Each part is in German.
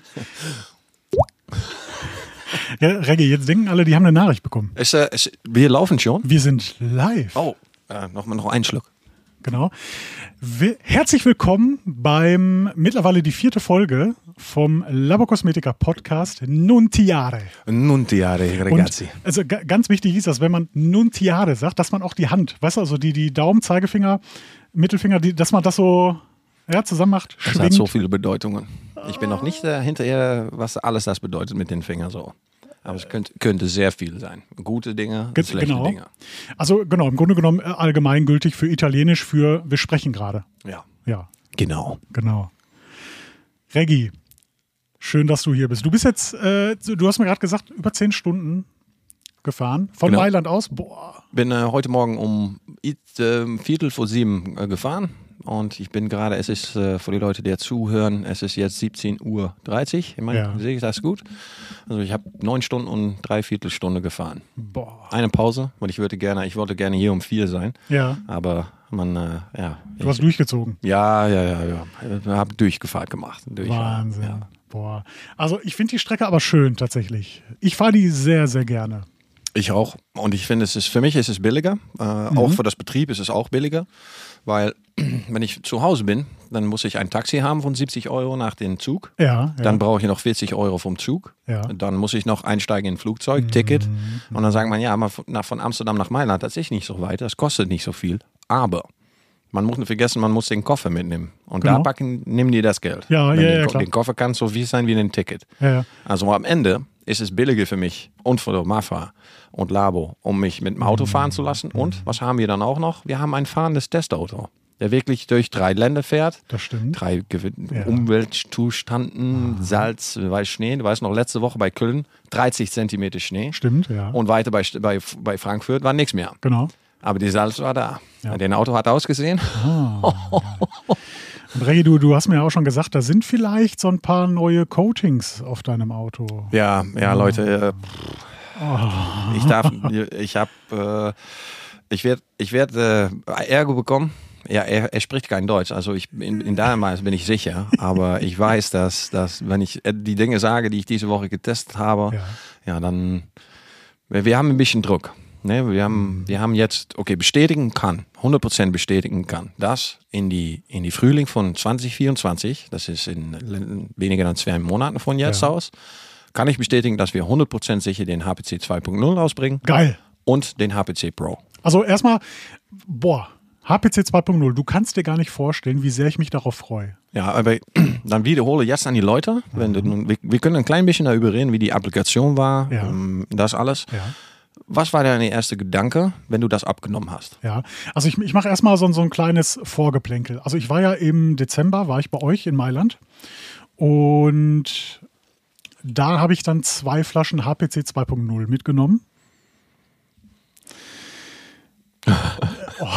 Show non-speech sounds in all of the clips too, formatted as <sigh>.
<laughs> Ja, Reggie, jetzt denken alle, die haben eine Nachricht bekommen. Ist, äh, ist, wir laufen schon. Wir sind live. Oh, äh, noch noch einen Schluck. Genau. Wi- Herzlich willkommen beim mittlerweile die vierte Folge vom Labokosmetika Podcast Nuntiare. Nuntiare, ragazzi. Und also ga- ganz wichtig ist, dass wenn man Nuntiare sagt, dass man auch die Hand, weißt du, also die, die Daumen, Zeigefinger, Mittelfinger, die, dass man das so ja, zusammen macht, Das hat so viele Bedeutungen. Ich bin noch nicht äh, hinterher, was alles das bedeutet mit den Fingern so. Aber es könnte, könnte sehr viel sein. Gute Dinge, Ge- schlechte genau. Dinge. Also genau, im Grunde genommen äh, allgemeingültig für Italienisch für wir sprechen gerade. Ja. Ja, Genau. genau. Reggie, schön, dass du hier bist. Du bist jetzt, äh, du hast mir gerade gesagt, über zehn Stunden gefahren. Von Genau. Mailand aus. Boah. Bin äh, heute Morgen um äh, Viertel vor sieben äh, gefahren. Und ich bin gerade, es ist äh, für die Leute, die zuhören, es ist jetzt 17.30 Uhr. Ich meine, Ja. sehe ich das gut? Also ich habe neun Stunden und drei Viertelstunde gefahren. Boah. Eine Pause, weil ich würde gerne, ich wollte gerne hier um vier sein. Ja, Aber man, äh, ja. du hast durchgezogen. Ja, ja, ja, ja. Ich habe Durchgefahrt gemacht. Durchfahrt, Wahnsinn. Ja. Boah. Also ich finde die Strecke aber schön tatsächlich. Ich fahre die sehr, sehr gerne. Ich auch. Und ich finde, es ist für mich ist es billiger. Äh, Mhm. Auch für das Betrieb ist es auch billiger. Weil, <clears throat> wenn ich zu Hause bin, dann muss ich ein Taxi haben von 70 Euro nach dem Zug. Ja, ja. Dann brauche ich noch 40 Euro vom Zug. Ja. Mhm. Dann muss ich noch einsteigen in ein Flugzeug, Ticket. Und dann sagt man, ja, aber von- Amsterdam nach Mailand, das ist nicht so weit, das kostet nicht so viel. Aber man muss nicht vergessen, man muss den Koffer mitnehmen. Und Genau. da packen, nehmen die das Geld. Ja, Wenn ja, den, ja, klar. den Koffer kann so viel sein wie ein Ticket. ja, ja. Also am Ende ist es billiger für mich und für Mafa und Labo, um mich mit dem Auto Mhm. fahren zu lassen. Und was haben wir dann auch noch? Wir haben ein fahrendes Testauto, der wirklich durch drei Länder fährt. Das stimmt. Drei Gew Ja. Umweltzustanden, Salz, weiß Schnee. Du weißt noch, letzte Woche bei Köln 30 Zentimeter Schnee. Stimmt, ja. Und weiter bei, bei, bei Frankfurt war nichts mehr. genau. Aber die Salz war da. Ja. Den Auto hat ausgesehen. Und Reggie, du, du hast mir auch schon gesagt, da sind vielleicht so ein paar neue Coatings auf deinem Auto. Ja, ja, Leute. Äh, Oh. Ich darf, ich habe, äh, ich werde, ich werde äh, Ärger bekommen. Ja, er, er spricht kein Deutsch, also ich in, in Dänemark bin ich sicher, aber ich weiß, dass, dass wenn ich äh, die Dinge sage, die ich diese Woche getestet habe, Ja. ja, dann wir, haben ein bisschen Druck. Ne? Wir, haben, wir haben jetzt, okay, bestätigen kann, 100% bestätigen kann, dass in die, in die Frühling von 2024, das ist in weniger als zwei Monaten von jetzt Ja. aus, kann ich bestätigen, dass wir 100% sicher den HPC 2.0 rausbringen Geil. und den HPC Pro. Also erstmal, boah, HPC 2.0, du kannst dir gar nicht vorstellen, wie sehr ich mich darauf freue. Ja, aber <clears throat> dann wiederhole jetzt an die Leute, wenn du, nun- wir, wir können ein klein bisschen darüber reden, wie die Applikation war, Ja. ähm, das alles. Ja. Was war dein erster Gedanke, wenn du das abgenommen hast? Ja, also ich, ich mache erstmal so, so ein kleines Vorgeplänkel. Also ich war ja im Dezember, war ich bei euch in Mailand und da habe ich dann zwei Flaschen HPC 2.0 mitgenommen. <laughs> Oh,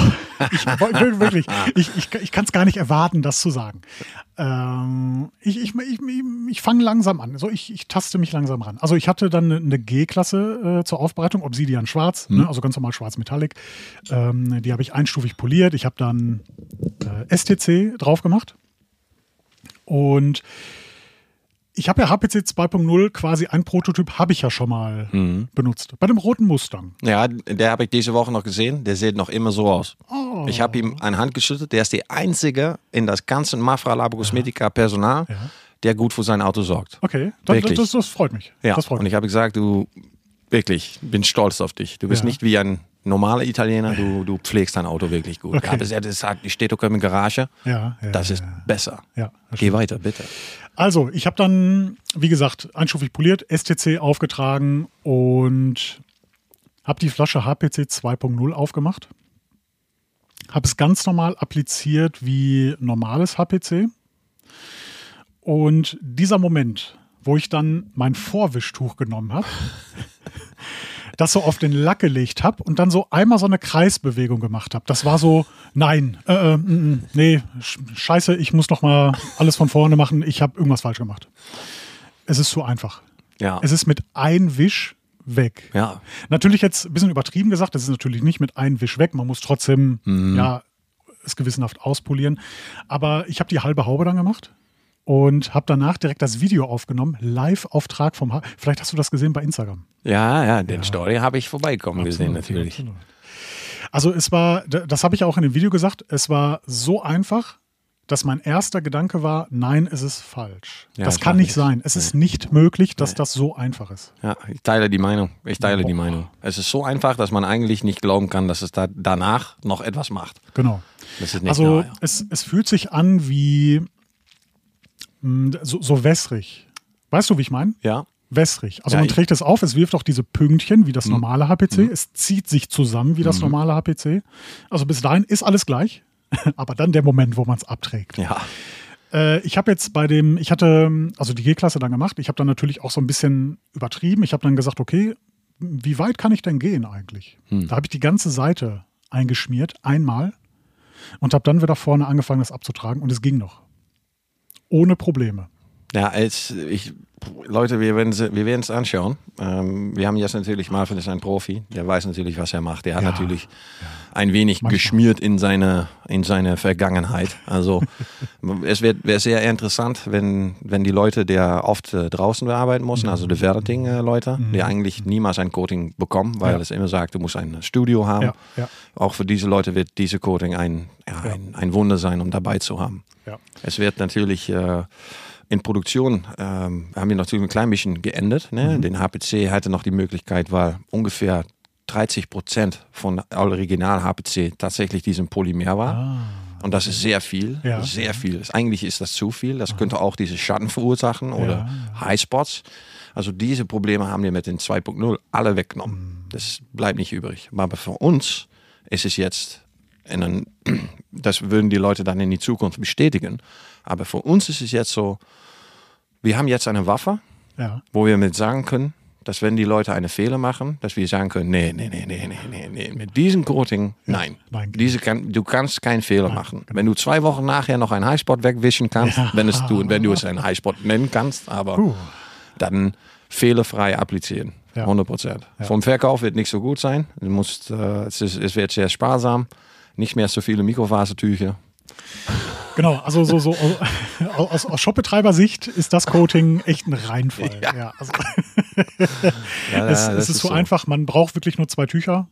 ich, wir- wirklich, ich, ich, ich kann es gar nicht erwarten, das zu sagen. Ähm, ich ich, ich, ich fange langsam an. Also ich, ich taste mich langsam ran. Also ich hatte dann eine- eine G-Klasse äh, zur Aufbereitung, Obsidian Schwarz, ne, also ganz normal Schwarz Metallic. Ähm, die habe ich einstufig poliert. Ich habe dann äh, STC drauf gemacht. Und ich habe ja HPC 2.0 quasi ein Prototyp habe ich ja schon mal benutzt. Bei dem roten Mustang. Ja, der habe ich diese Woche noch gesehen. Der sieht noch immer so aus. Oh. Ich habe ihm eine Hand geschüttelt. Der ist der einzige in das ganze Mafra Labo Cosmetica Personal, Ja. der gut für sein Auto sorgt. Okay, das, Wirklich? das, das freut mich. Ja, Das freut und ich habe gesagt, du wirklich, bin stolz auf dich. Du bist Ja. nicht wie ein normaler Italiener, du, du pflegst dein Auto wirklich gut. Okay. Aber er gesagt, die steht auch in der Garage. Ja, ja, Das ist ja. besser. Ja, das Geh weiter, bitte. Also, ich habe dann, wie gesagt, einstufig poliert, STC aufgetragen und habe die Flasche HPC 2.0 aufgemacht. Habe es ganz normal appliziert wie normales HPC. Und dieser Moment, wo ich dann mein Vorwischtuch genommen habe, <laughs> das so auf den Lack gelegt habe und dann so einmal so eine Kreisbewegung gemacht habe. Das war so, nein, äh, äh, mm, mm, nee, sch- scheiße, ich muss noch mal alles von vorne machen, ich habe irgendwas falsch gemacht. Es ist zu einfach. Ja. Es ist mit ein Wisch weg. Ja. Natürlich jetzt ein bisschen übertrieben gesagt, das ist natürlich nicht mit ein Wisch weg, man muss trotzdem, ja, es gewissenhaft auspolieren. Aber ich habe die halbe Haube dann gemacht und habe danach direkt das Video aufgenommen, Live-Auftrag vom H Vielleicht hast du das gesehen bei Instagram. Ja, ja, den Story habe ich vorbeikommen gesehen natürlich. Absolut. Also es war, das habe ich auch in dem Video gesagt, es war so einfach, dass mein erster Gedanke war, nein, es ist falsch. Ja, das kann nicht sein. Es ist nicht möglich, dass das so einfach ist. Ja, ich teile die Meinung. Ich teile die Boah. Meinung. Es ist so einfach, dass man eigentlich nicht glauben kann, dass es da danach noch etwas macht. Genau. Das ist nicht Also nahe. es, es fühlt sich an wie so, so wässrig. Weißt du, wie ich meine? Ja, Wässrig. Also Ja, man trägt es auf, es wirft auch diese Pünktchen wie das normale HPC. Es zieht sich zusammen wie das normale HPC. Also bis dahin ist alles gleich. <laughs> Aber dann der Moment, wo man es abträgt. ja. Äh, ich habe jetzt bei dem, ich hatte also die G-Klasse dann gemacht. Ich habe dann natürlich auch so ein bisschen übertrieben. Ich habe dann gesagt, okay, wie weit kann ich denn gehen eigentlich? Da habe ich die ganze Seite eingeschmiert, einmal, und habe dann wieder vorne angefangen, das abzutragen und es ging noch. Ohne Probleme. Ja, es, ich, Leute, wir werden wir werden es anschauen. Ähm, wir haben jetzt natürlich, Marvin ist ein Profi, der weiß natürlich, was er macht. Der hat Ja, natürlich ein wenig Manchmal. geschmiert in seine, in seine Vergangenheit. Also <laughs> es wird wäre sehr interessant, wenn, wenn die Leute, der oft äh, draußen arbeiten müssen, also die Verting-Leute, die eigentlich niemals ein Coating bekommen, weil Mhm. Ja. es immer sagt, du musst ein Studio haben. Ja, ja. Auch für diese Leute wird diese Coating ein, ja, ein, ein Wunder sein, um dabei zu haben. Ja. Es wird natürlich äh, in Produktion, ähm, haben wir natürlich ein klein bisschen geändert. Ne? Mhm. Den HPC hatte noch die Möglichkeit, weil ungefähr 30 Prozent von Original HPC tatsächlich diesem Polymer war. Und das ist sehr viel, Ah. Ja. sehr viel. Eigentlich ist das zu viel. Das könnte auch diese Schatten verursachen oder Ja. Highspots. Also diese Probleme haben wir mit den 2.0 alle weggenommen. Mhm. Das bleibt nicht übrig. Aber für uns ist es jetzt, in ein, <clears throat> das würden die Leute dann in die Zukunft bestätigen. Aber für uns ist es jetzt so, wir haben jetzt eine Waffe, Ja. wo wir mit sagen können, dass wenn die Leute eine Fehler machen, dass wir sagen können, nee, nee, nee, nee, nee, nee, nee, mit diesem Coating, nein. nein. Diese kann, du kannst keinen Fehler machen. Wenn du zwei Wochen nachher noch einen Highspot wegwischen kannst, Ja. wenn, es, du, wenn du es einen Highspot nennen kannst, aber Puh. dann fehlerfrei applizieren. Ja. 100 Prozent. Vom Verkauf wird nicht so gut sein. Du musst, äh, es, ist, es wird sehr sparsam. Nicht mehr so viele Mikrofasertücher. Genau, also so, so aus, aus Shopbetreiber-Sicht ist das Coating echt ein Reinfall. Ja. also, Ja, <laughs> es, es ist, so, einfach, man braucht wirklich nur zwei Tücher.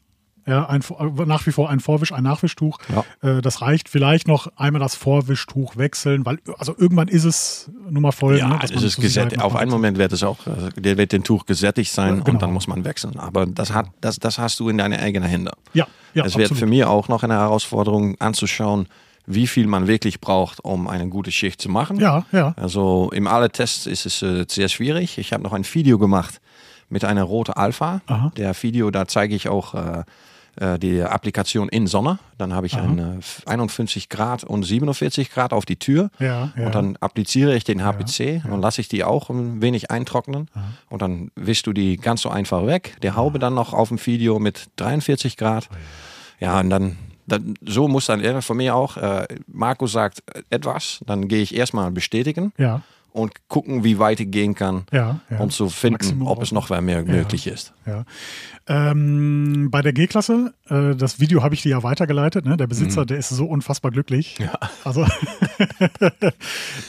Ja, ein, Vor- nach wie vor ein Vorwisch, ein Nachwischtuch. Äh, das reicht vielleicht noch einmal das Vorwischtuch wechseln, weil also irgendwann ist es nun mal voll. Ja, ne, es ist Sicherheit gesättigt. Auf einen. Moment wird es auch, also der wird den Tuch gesättigt sein Genau. und dann muss man wechseln. Aber das, hat, das, das hast du in deine eigenen Hände. Ja, ja, es wird absolut. für mich auch noch eine Herausforderung anzuschauen, wie viel man wirklich braucht, um eine gute Schicht zu machen. Ja, ja. Also in alle Tests ist es äh, sehr schwierig. Ich habe noch ein Video gemacht mit einer rote Alpha. Aha. Der Video, da zeige ich auch äh, äh, die Applikation in Sonne. Dann habe ich ein äh, 51 Grad und 47 Grad auf die Tür. Ja, ja. Und dann appliziere ich den HPC und dann lasse ich die auch ein wenig eintrocknen. Und dann wischst du die ganz so einfach weg. Der Haube dann noch auf dem Video mit 43 Grad. Ja, und dann, dann so muss dann er von mir auch, äh, Marco sagt etwas, dann gehe ich erstmal bestätigen Ja, und gucken, wie weit ich gehen kann, ja, ja. um zu finden, Maximum ob <laughs> es noch mehr möglich ist. Ja. Ähm, bei der G-Klasse, äh, das Video habe ich dir ja weitergeleitet. Ne? Der Besitzer, Mhm. der ist so unfassbar glücklich. Also,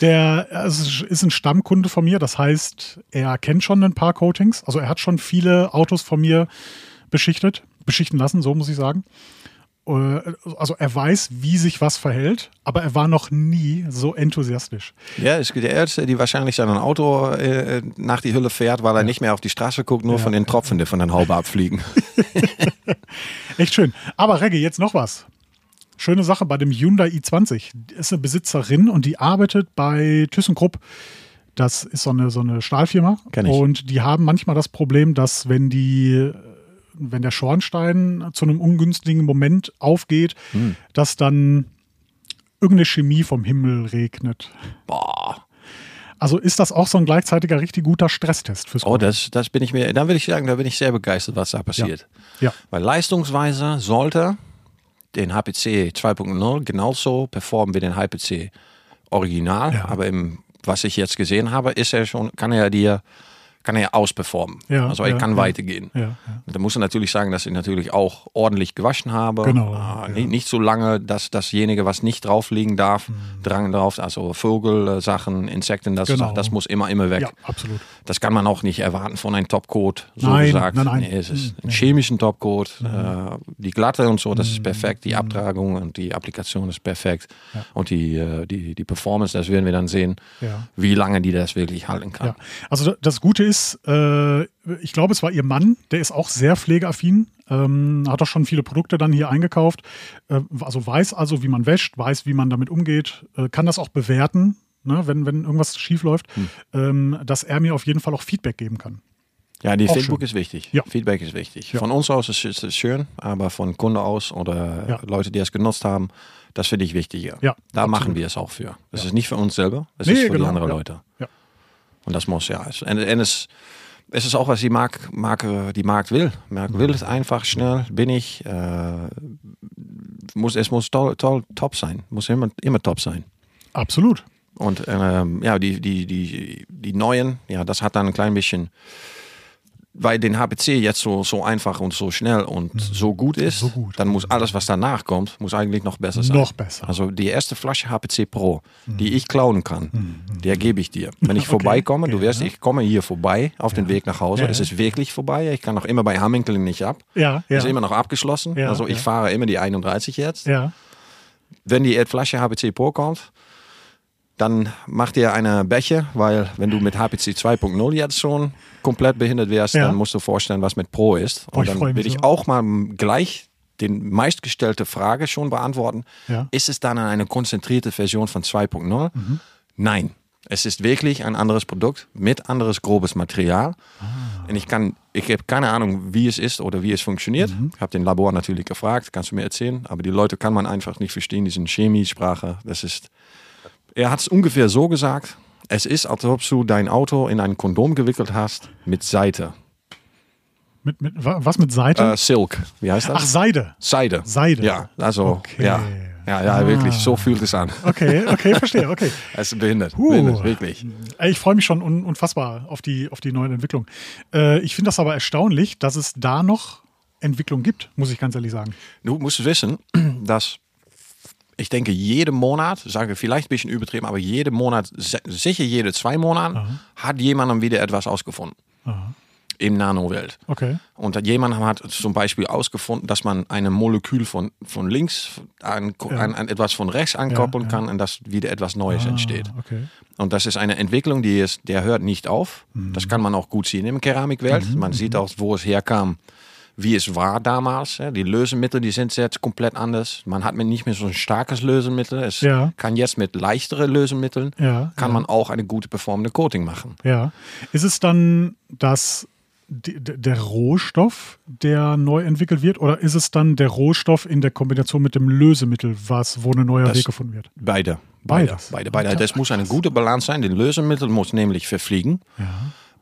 der also, ist ein Stammkunde von mir. Das heißt, er kennt schon ein paar Coatings. Also, er hat schon viele Autos von mir beschichtet, beschichten lassen, so muss ich sagen. Äh, Also, er weiß, wie sich was verhält, aber er war noch nie so enthusiastisch. Ja, ist der Erste, die wahrscheinlich sein Auto äh, nach die Hülle fährt, weil er nicht mehr auf die Straße guckt, nur Ja. von den Tropfen, die von den Haube abfliegen. <laughs> <laughs> Echt schön. Aber Reggie, jetzt noch was. Schöne Sache bei dem Hyundai i20. Die Ist eine Besitzerin und die arbeitet bei ThyssenKrupp. Das ist so eine, so eine Stahlfirma. Kenn ich. Und die haben manchmal das Problem, dass wenn die, wenn der Schornstein zu einem ungünstigen Moment aufgeht, Hm. dass dann irgendeine Chemie vom Himmel regnet. Boah. Also ist das auch so ein gleichzeitiger richtig guter Stresstest fürs Oh, das, das bin ich mir, dann würde ich sagen, da bin ich sehr begeistert, was da passiert. Ja. Weil leistungsweise sollte den HPC 2.0 genauso performen wie den HPC Original. Ja. Aber im, was ich jetzt gesehen habe, ist er schon, kann er dir kann er ausperformen. Ja, also er ja, kann ja. weitergehen. Ja, ja. Da muss er natürlich sagen, dass ich natürlich auch ordentlich gewaschen habe. Genau, ja. nicht, nicht so lange, dass dasjenige, was nicht drauf liegen darf, Drang drauf, also Vogelsachen, Insekten, das, Mhm. Genau. das muss immer, immer weg. ja, absolut. Das kann man auch nicht erwarten von einem Topcoat, so Nein, gesagt. nein, nein. Nee, es ist Mhm, ein chemischen Topcoat. Mhm. Äh, die Glatte und so, das ist perfekt. Die Abtragung und die Applikation ist perfekt. Ja. Und die, äh, die, die Performance, das werden wir dann sehen, Ja. wie lange die das wirklich halten kann. Ja, also da- das Gute ist, äh, ich glaube, es war ihr Mann, der ist auch sehr pflegeaffin, ähm, hat auch schon viele Produkte dann hier eingekauft, äh, also weiß also, wie man wäscht, weiß, wie man damit umgeht, äh, kann das auch bewerten, ne, wenn, wenn irgendwas schief läuft, Hm. ähm, dass er mir auf jeden Fall auch Feedback geben kann. Ja, die Auch Feedback schön. ist wichtig. Ja. Feedback ist wichtig. Ja. Von uns aus ist es schön, aber von Kunde aus oder Ja. Leute, die es genutzt haben, das finde ich wichtiger. Ja, da absolut. machen wir es auch für. Das ist nicht für uns selber, es Nee, ist für genau, die anderen. Leute. Ja. Und das muss ja. Und, und es, es ist auch, was die Markt, Markt, die Markt will. Markt will es einfach, schnell, billig. Äh, muss, es muss toll, toll, top sein. Muss immer, immer top sein. Absolut. Und ähm, ja, die, die, die, die neuen, ja, das hat dann ein klein bisschen, weil den HPC jetzt so, so einfach und so schnell und so gut ist, Mhm. So gut. dann muss alles, was danach kommt, muss eigentlich noch besser sein. Noch besser. Mhm. Also die erste Flasche HPC Pro, die ich klauen kann, der gebe ich dir. Wenn ich <laughs> Okay. vorbeikomme, du Ja. wirst, ich komme hier vorbei auf den Weg nach Hause. Ja. Es ist wirklich vorbei. Ich kann noch immer bei Hamilton nicht ab. Ja, ja. Ist immer noch abgeschlossen. Ja, also ich ja. fahre immer die 31 jetzt ja. wenn die Flasche HPC Pro kommt, dann macht ihr eine Becher, weil wenn du mit HPC 2.0 jetzt schon komplett behindert wärst, Ja. dann musst du vorstellen, was mit Pro ist. Boah, Und ich dann will ich so. auch mal gleich den meistgestellte Frage schon beantworten. Ja. Ist es dann eine konzentrierte Version von 2.0? Mhm. Nein. Es ist wirklich ein anderes Produkt mit anderes grobes Material. Ah. Und ich kann, ich habe keine Ahnung, wie es ist oder wie es funktioniert. Mhm. Ich habe den Labor natürlich gefragt, kannst du mir erzählen. Aber die Leute kann man einfach nicht verstehen, die sind Chemiesprache. Das ist, er hat es ungefähr so gesagt. Es ist, als ob du dein Auto in ein Kondom gewickelt hast mit Seite. Mit, mit, wa- was mit Seite? Äh, Silk, wie heißt das? Ach, Seide. Seide. Seide. Ja, also, Okay. ja. Ja, ja, wirklich, so fühlt es an. Okay, okay, verstehe, okay. <laughs> Es ist behindert, Huh. behindert, wirklich. Ich freue mich schon un unfassbar auf die, auf die neuen Entwicklungen. Äh, ich finde das aber erstaunlich, dass es da noch Entwicklung gibt, muss ich ganz ehrlich sagen. Du musst wissen, <clears throat> dass ich denke, jeden Monat, sage vielleicht ein bisschen übertrieben, aber jeden Monat, sicher jede zwei Monate, hat jemand wieder etwas ausgefunden. Im Nanowelt. Okay. Und jemand hat zum Beispiel ausgefunden, dass man ein Molekül von, von links an, an, an etwas von rechts ankoppeln ja. kann und dass wieder etwas Neues entsteht. Ah, okay. Und das ist eine Entwicklung, die ist, der hört nicht auf. Mhm. Das kann man auch gut sehen im Keramikwelt. Man sieht auch, wo es herkam, wie es war damals. ja. Die Lösemittel, die sind jetzt komplett anders. Man hat nicht mehr so ein starkes Lösemittel. Es Ja. kann jetzt mit leichteren Lösemitteln, Ja, kann ja. man auch eine gute performende Coating machen. Ja. Ist es dann das, der Rohstoff, der neu entwickelt wird, oder ist es dann der Rohstoff in der Kombination mit dem Lösemittel, was, wo ein neuer Das- Weg gefunden wird? Beide. Beide. Beides. Beide, beide. Das muss eine gute Balance sein. Der Lösemittel muss nämlich verfliegen.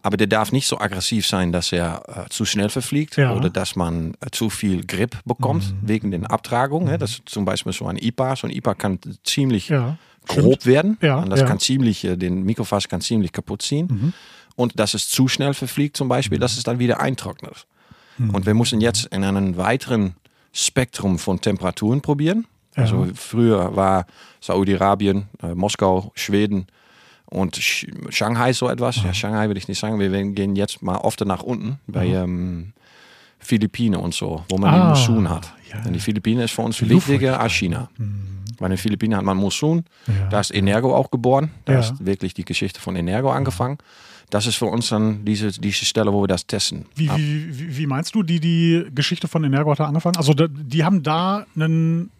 Aber der darf nicht so aggressiv sein, dass er äh, zu schnell verfliegt Ja. Mhm. oder dass man äh, zu viel Grip bekommt wegen den Abtragungen. hè. Das ist zum Beispiel so ein IPA. So ein IPA kann ziemlich Ja, grob stimmt. werden. Ja, und das. Mhm. kann ziemlich, äh, den Mikrofaser kann ziemlich kaputt ziehen. Und dass es zu schnell verfliegt zum Beispiel, dass es dann wieder eintrocknet. Mhm. Und wir müssen jetzt in einem weiteren Spektrum von Temperaturen probieren. Also früher war Saudi-Arabien, äh, Moskau, Schweden und Sch Shanghai so etwas. Ja, Shanghai will ich nicht sagen. Wir gehen jetzt mal oft nach unten bei ähm, Philippinen und so, wo man Ah, den Monsun hat. ja. Und die Philippinen ist für uns wichtiger als China. Bei den Philippinen hat man Monsun, Ja. da ist Energo auch geboren. Da Ja. ist wirklich die Geschichte von Energo angefangen. Das ist für uns dann diese, diese Stelle, wo wir das testen. Wie, wie, wie, wie meinst du, die, die Geschichte von Energo hat da angefangen? Also die haben da einen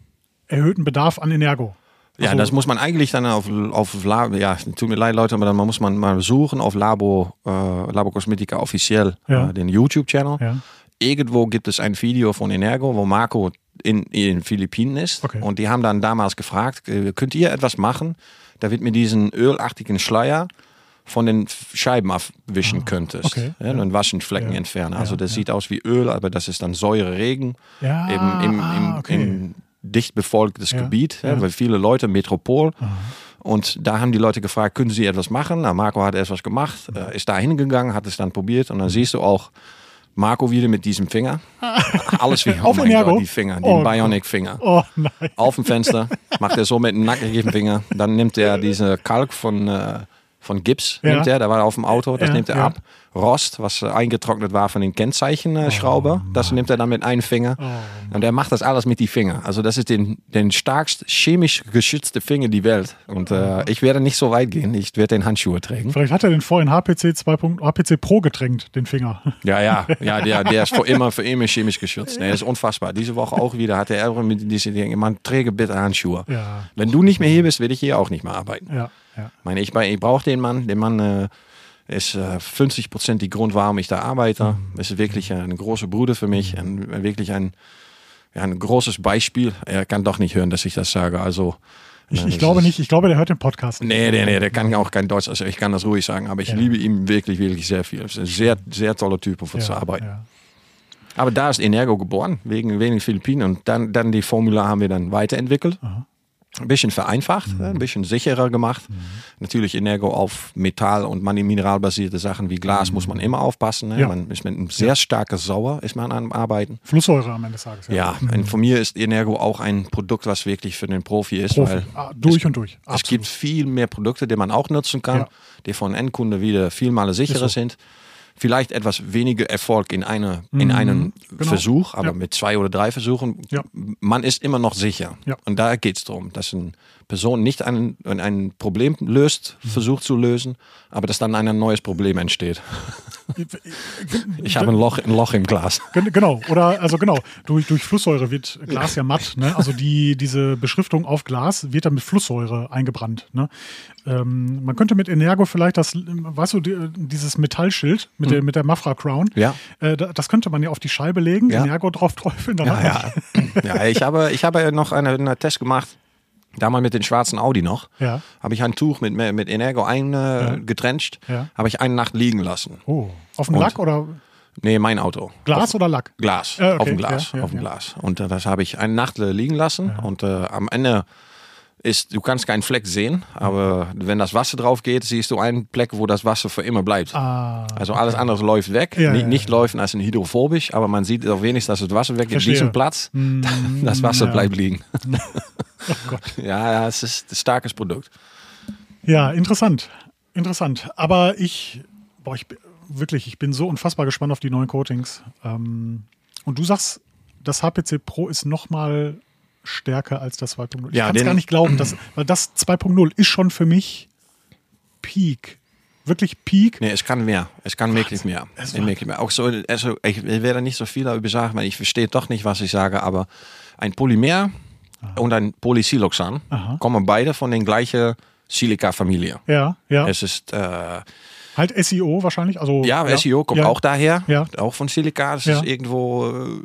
erhöhten Bedarf an Energo. Ja, Also- das muss man eigentlich dann auf, auf Labo, ja, tut mir leid, Leute, aber dann muss man mal suchen auf Labo, äh, Labo Cosmetica offiziell, Ja. äh, den YouTube-Channel. Ja. Irgendwo gibt es ein Video von Energo, wo Marco in, in den Philippinen ist. Okay. Und die haben dann damals gefragt, äh, könnt ihr etwas machen, damit mir diesen ölartigen Schleier von den Scheiben abwischen könntest. Ah, okay. Ja, und Waschenflecken Ja. entfernen. Also Ja, das ja. sieht aus wie Öl, aber das ist dann Säure Regen. Ja, Eben im, im, ah, okay. im dicht befolgtes Ja, Gebiet, ja. weil viele Leute, Metropol. Und da haben die Leute gefragt, können Sie etwas machen? Na, Marco hat etwas gemacht, äh, ist da hingegangen, hat es dann probiert. Und dann siehst du auch Marco wieder mit diesem Finger. <laughs> Alles wie, oh Auf mein? Gott, die Finger, die Oh Bionic-Finger. Oh nein. Auf dem Fenster, macht er so mit dem nackigen Finger. Dann nimmt er diese Kalk von, äh, von Gips, Ja. nimmt er, da war auf dem Auto, das nimmt er ab. Rost, was äh, eingetrocknet war von den Kennzeichenschrauber, das nimmt er dann mit einem Finger. Und er macht das alles mit die Finger. Also das ist den, den starkst chemisch geschützte Finger die Welt. Und äh, ich werde nicht so weit gehen, ich werde den Handschuhe tragen. Vielleicht hat er den vorhin HPC 2. HPC Pro getränkt, den Finger. Ja, ja, ja, <laughs> der, der ist für immer, für immer chemisch geschützt. Nee, ist unfassbar. Diese Woche auch wieder hatte er mit diese Dinge, man träge bitte Handschuhe. Ja. Wenn du nicht mehr hier bist, werde ich hier auch nicht mehr arbeiten. Ja, ja. Ich meine, ich, ich brauche den Mann. Der Mann äh, ist äh, 50 Prozent die Grund, warum ich da arbeite. Es ist wirklich ein großer Bruder für mich. Ein, wirklich ein, ja, ein großes Beispiel. Er kann doch nicht hören, dass ich das sage. Also, Ich, ja, ich glaube nicht, ich glaube, der hört den Podcast. Nee, nee, nee, der kann auch kein Deutsch. Also ich kann das ruhig sagen, aber ich liebe ihn wirklich, wirklich sehr viel. Er ist ein sehr, sehr toller Typ, um für zu Ja, arbeiten. ja. Aber da ist Energo geboren, wegen, wegen den Philippinen. Und dann, dann die Formula haben wir dann weiterentwickelt. Ein bisschen vereinfacht, Mhm. ein bisschen sicherer gemacht. Natürlich Energo auf Metall- und mineralbasierte Sachen wie Glas muss man immer aufpassen. Ne? Mhm. Ja. Man ist mit einem sehr starken Sauer ist man am Arbeiten. Flusssäure am Ende des Tages. Ja, und von mir ist Energo auch ein Produkt, was wirklich für den Profi ist. Profi. Weil Ah, durch und durch. es Absolut. gibt viel mehr Produkte, die man auch nutzen kann, Ja. die von Endkunden wieder viel mal sicherer so. sind. Vielleicht etwas weniger Erfolg in, eine, in einem Genau. Versuch, aber Ja. mit zwei oder drei Versuchen, Ja. man ist immer noch sicher. Ja. Und da geht es darum, dass eine Person nicht ein, ein Problem löst, Mhm. versucht zu lösen, aber dass dann ein neues Problem entsteht. <laughs> Ich habe ein Loch, ein Loch im Glas. Gen- Genau, oder also genau, durch, durch Flusssäure wird Glas ja matt. Ne? Also die, diese Beschriftung auf Glas wird dann mit Flusssäure eingebrannt. Ne? Ähm, man könnte mit Energo vielleicht das, weißt du, die, dieses Metallschild mit, der, mit der Mafra Crown, Ja. äh, da- das könnte man ja auf die Scheibe legen, Ja. Energo drauf träufeln. Dann Ja, ja. ja ich, habe, ich habe noch einen, einen Test gemacht, damals mit dem schwarzen Audi noch. Ja. Habe ich ein Tuch mit, mit Energo eingetrencht, Ja. habe ich eine Nacht liegen lassen. Oh, auf dem Lack oder Nee, mein Auto. Glas oder Lack? Glas, Ja, okay. auf dem Glas, Ja, auf dem. Glas. Und äh, das habe ich eine Nacht äh, liegen lassen und äh, am Ende ist, du kannst keinen Fleck sehen, aber wenn das Wasser drauf geht, siehst du einen Fleck, wo das Wasser für immer bleibt. Ah, Also alles andere läuft weg. Ja, nicht, ja, nicht läufen als ein hydrophobisch, aber man sieht auch wenigstens, dass das Wasser weg ist. Verstehe. Diesen Platz, <laughs> das Wasser ja. bleibt liegen. <laughs> oh Gott. Ja, ja, es ist ein starkes Produkt. Ja, interessant. Interessant. Aber ich, boah, ich bin- wirklich, ich bin so unfassbar gespannt auf die neuen Coatings. Ähm, und du sagst, das HPC Pro ist noch mal stärker als das 2.0. Ich Ja, kann es gar nicht glauben, <clears throat> dass, weil das 2.0 ist schon für mich Peak. Wirklich Peak. Nee, es kann mehr. Es kann wirklich mehr. Es wirklich mehr. Auch so, also ich werde nicht so viel darüber sagen, weil ich verstehe doch nicht, was ich sage, aber ein Polymer und ein Polysiloxan Aha. kommen beide von den gleichen Silica-Familie. Ja, ja. Es ist, äh, halt SEO wahrscheinlich. Also, ja, SEO kommt ja. auch daher, Ja. auch von Silica. Es Ja. ist irgendwo, äh,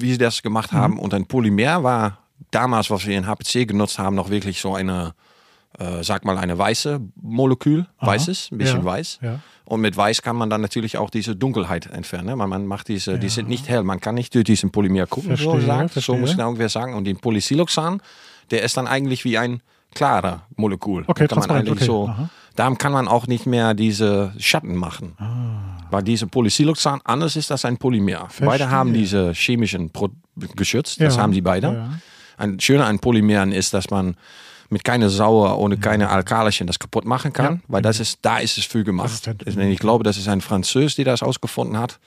wie sie das gemacht haben. Und ein Polymer war damals, was wir in HPC genutzt haben, noch wirklich so eine, äh, sag mal, eine weiße Molekül, weißes, ein bisschen Ja. weiß. Ja. Und mit Weiß kann man dann natürlich auch diese Dunkelheit entfernen. ne? Man, macht diese, die sind nicht hell. Man kann nicht durch diesen Polymer gucken, so, Verstehe, sagt. so muss ich dann ungefähr sagen. Und den Polysiloxan, der ist dann eigentlich wie ein klarer Molekül. Okay, kann man eigentlich okay, so, aha. Darum kann man auch nicht mehr diese Schatten machen. Ah. Weil diese Polysiloxan anders ist als ein Polymer. Beide haben diese chemischen Pro geschützt. Das Ja, haben sie beide. ja. Ein Schöner an Polymeren ist, dass man mit keine Sauer, ohne keine Alkalischen das kaputt machen kann, Ja. weil das ist, da ist es für gemacht. Resistent. Ich glaube, das ist ein Französ, der das ausgefunden hat.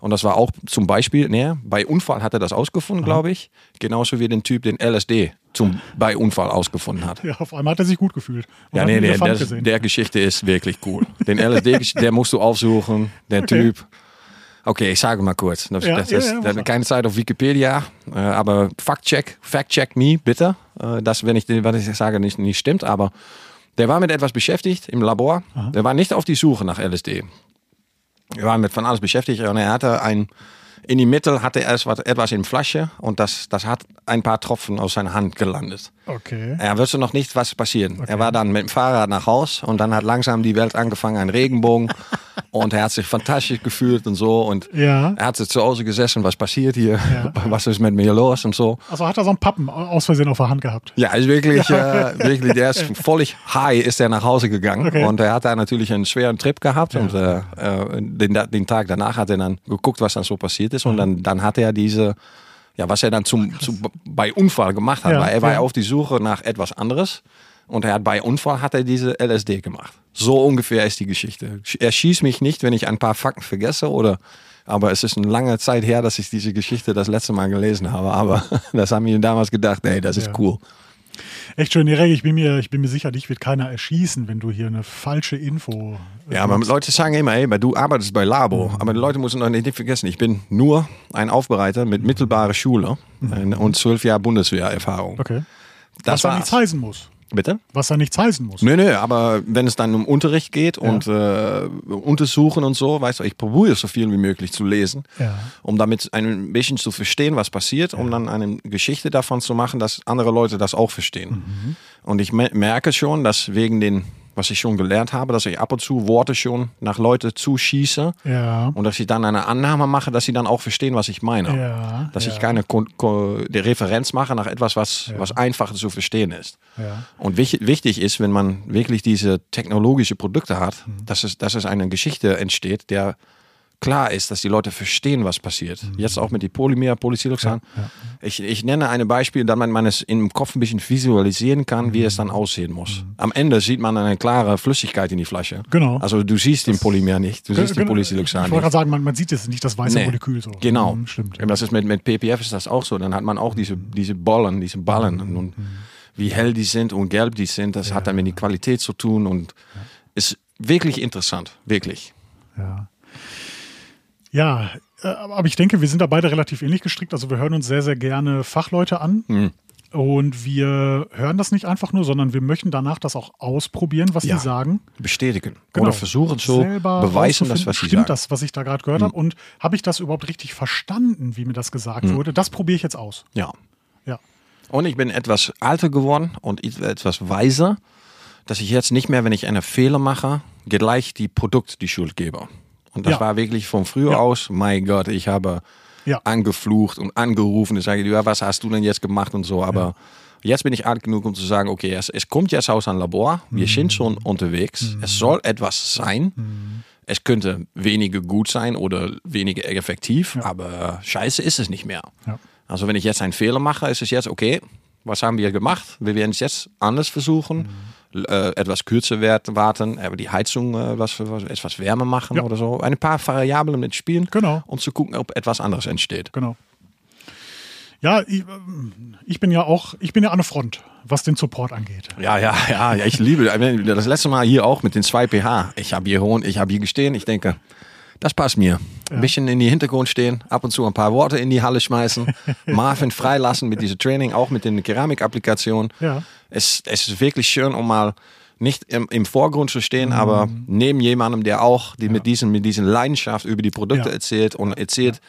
Und das war auch zum Beispiel, ne, bei Unfall hat er das ausgefunden, glaube ich. Genauso wie den Typ, den LSD zum, bei Unfall ausgefunden hat. Ja, auf einmal hat er sich gut gefühlt. Und Ja, nee, nee, das, gesehen. der Geschichte ist wirklich cool. Den LSD, <laughs> der musst du aufsuchen, der Okay. Typ. Okay, ich sage mal kurz. Das, Ja, das ja, ist ja, mach das keine Zeit auf Wikipedia, äh, aber Fact-check, Fact-check me, bitte. Äh, Das, wenn ich, was ich sage, nicht, nicht stimmt, aber der war mit etwas beschäftigt im Labor. Der war nicht auf die Suche nach LSD. Er war mit von alles beschäftigt und er hatte ein, in die Mitte hatte er etwas, in Flasche und das, das hat ein paar Tropfen aus seiner Hand gelandet. Okay. Er wusste noch nicht, was passieren. Er war dann mit dem Fahrrad nach Haus und dann hat langsam die Welt angefangen, ein Regenbogen. Und er hat sich fantastisch gefühlt und so. Und Ja. er hat sich zu Hause gesessen, was passiert hier? <laughs> Was ist mit mir los und so. Also hat er so einen Pappen aus Versehen auf der Hand gehabt. Ja, ist wirklich, äh, wirklich, der ist <laughs> völlig high, ist er nach Hause gegangen. Okay. Und er hat da natürlich einen schweren Trip gehabt. Und äh, äh, den, den Tag danach hat er dann geguckt, was dann so passiert ist. Und dann, dann hat er diese, ja, was er dann zum, zum, bei Unfall gemacht hat. Ja, weil er war ja. auf die Suche nach etwas anderes. Und er hat bei Unfall hat er diese LSD gemacht. So ungefähr ist die Geschichte. Er schießt mich nicht, wenn ich ein paar Fakten vergesse oder aber es ist eine lange Zeit her, dass ich diese Geschichte das letzte Mal gelesen habe. Aber <laughs> das haben wir damals gedacht, ey, das ist Ja. cool. Echt schön, Erik, ich bin mir, ich bin mir sicher, dich wird keiner erschießen, wenn du hier eine falsche Info. äh, Ja, aber Leute sagen immer, ey, du arbeitest bei Labo. Mhm. Aber die Leute müssen noch nicht vergessen, ich bin nur ein Aufbereiter mit mittelbarer Schule äh, und zwölf Jahre Bundeswehrerfahrung. Mhm. Okay. Das Was war's. nichts heißen muss. Bitte? Was da nichts heißen muss. Nö, nö, aber wenn es dann um Unterricht geht und äh, Untersuchen und so, weißt du, ich probiere so viel wie möglich zu lesen, Ja. um damit ein bisschen zu verstehen, was passiert, um dann eine Geschichte davon zu machen, dass andere Leute das auch verstehen. Mhm. Und ich me- merke schon, dass wegen den, was ich schon gelernt habe, dass ich ab und zu Worte schon nach Leute zuschieße Ja. und dass ich dann eine Annahme mache, dass sie dann auch verstehen, was ich meine. Ja. Dass ja. ich keine Kon Referenz mache nach etwas, was, was einfacher zu verstehen ist. Und wichtig, wichtig ist, wenn man wirklich diese technologische Produkte hat, Mhm. dass, es, dass es eine Geschichte entsteht, der klar ist, dass die Leute verstehen, was passiert. Mhm. Jetzt auch mit die Polymer, Polysiloxan. Ich, ich nenne ein Beispiel, damit man es im Kopf ein bisschen visualisieren kann, wie es dann aussehen muss. Am Ende sieht man eine klare Flüssigkeit in die Flasche. Mhm. Genau. Also du siehst den Polymer nicht, du siehst den. Polysiloxan Ich wollte nicht. gerade sagen, man, man sieht es nicht, das weiße Nee. Molekül so. Genau. Mhm, Stimmt. Das ist mit, mit PPF ist das auch so. Dann hat man auch diese, diese Ballen, diese Ballen. Und wie hell die sind und gelb die sind, das hat dann mit der Qualität zu tun und ist wirklich interessant. Wirklich. Ja. Ja, äh, aber ich denke, wir sind da beide relativ ähnlich gestrickt. Also wir hören uns sehr, sehr gerne Fachleute an. Hm. Und wir hören das nicht einfach nur, sondern wir möchten danach das auch ausprobieren, was Ja. die sagen. Bestätigen. Genau. Oder versuchen zu Selber beweisen, dass was sie Stimmt sagen. Das, was ich da gerade gehört habe? Und habe ich das überhaupt richtig verstanden, wie mir das gesagt Hm. wurde? Das probiere ich jetzt aus. Ja. Ja. Und ich bin etwas älter geworden und etwas weiser, dass ich jetzt nicht mehr, wenn ich einen Fehler mache, gleich die Produkt die Schuld gebe. Und das Ja. war wirklich von früher Ja. aus, mein Gott, ich habe Ja. angeflucht und angerufen und sage, ja, was hast du denn jetzt gemacht und so. Aber jetzt bin ich alt genug, um zu sagen, okay, es, es kommt jetzt aus einem Labor, wir Mhm. sind schon unterwegs, es soll etwas sein. Es könnte weniger gut sein oder weniger effektiv, aber scheiße ist es nicht mehr. Also wenn ich jetzt einen Fehler mache, ist es jetzt, okay, was haben wir gemacht? Wir werden es jetzt anders versuchen. Äh, etwas kürzer werd- warten, aber die Heizung äh, was, was, etwas wärmer machen Ja. oder so. Ein paar Variablen mit spielen, Genau. um zu gucken, ob etwas anderes entsteht. Genau. Ja, ich, ähm, ich bin ja auch, ich bin ja an der Front, was den Support angeht. Ja, ja, ja, ja, ich liebe das letzte Mal hier auch mit den 2 pH. Ich habe hier hohen, ich habe hier gestehen, ich denke, das passt mir. Ein bisschen in die Hintergrund stehen, ab und zu ein paar Worte in die Halle schmeißen, <laughs> Marvin freilassen mit diesem Training, auch mit den Keramikapplikationen. Ja. Es, es ist wirklich schön, um mal nicht im, im Vorgrund zu stehen, aber neben jemandem, der auch die mit, diesen, mit diesen Leidenschaft über die Produkte Ja. erzählt und erzählt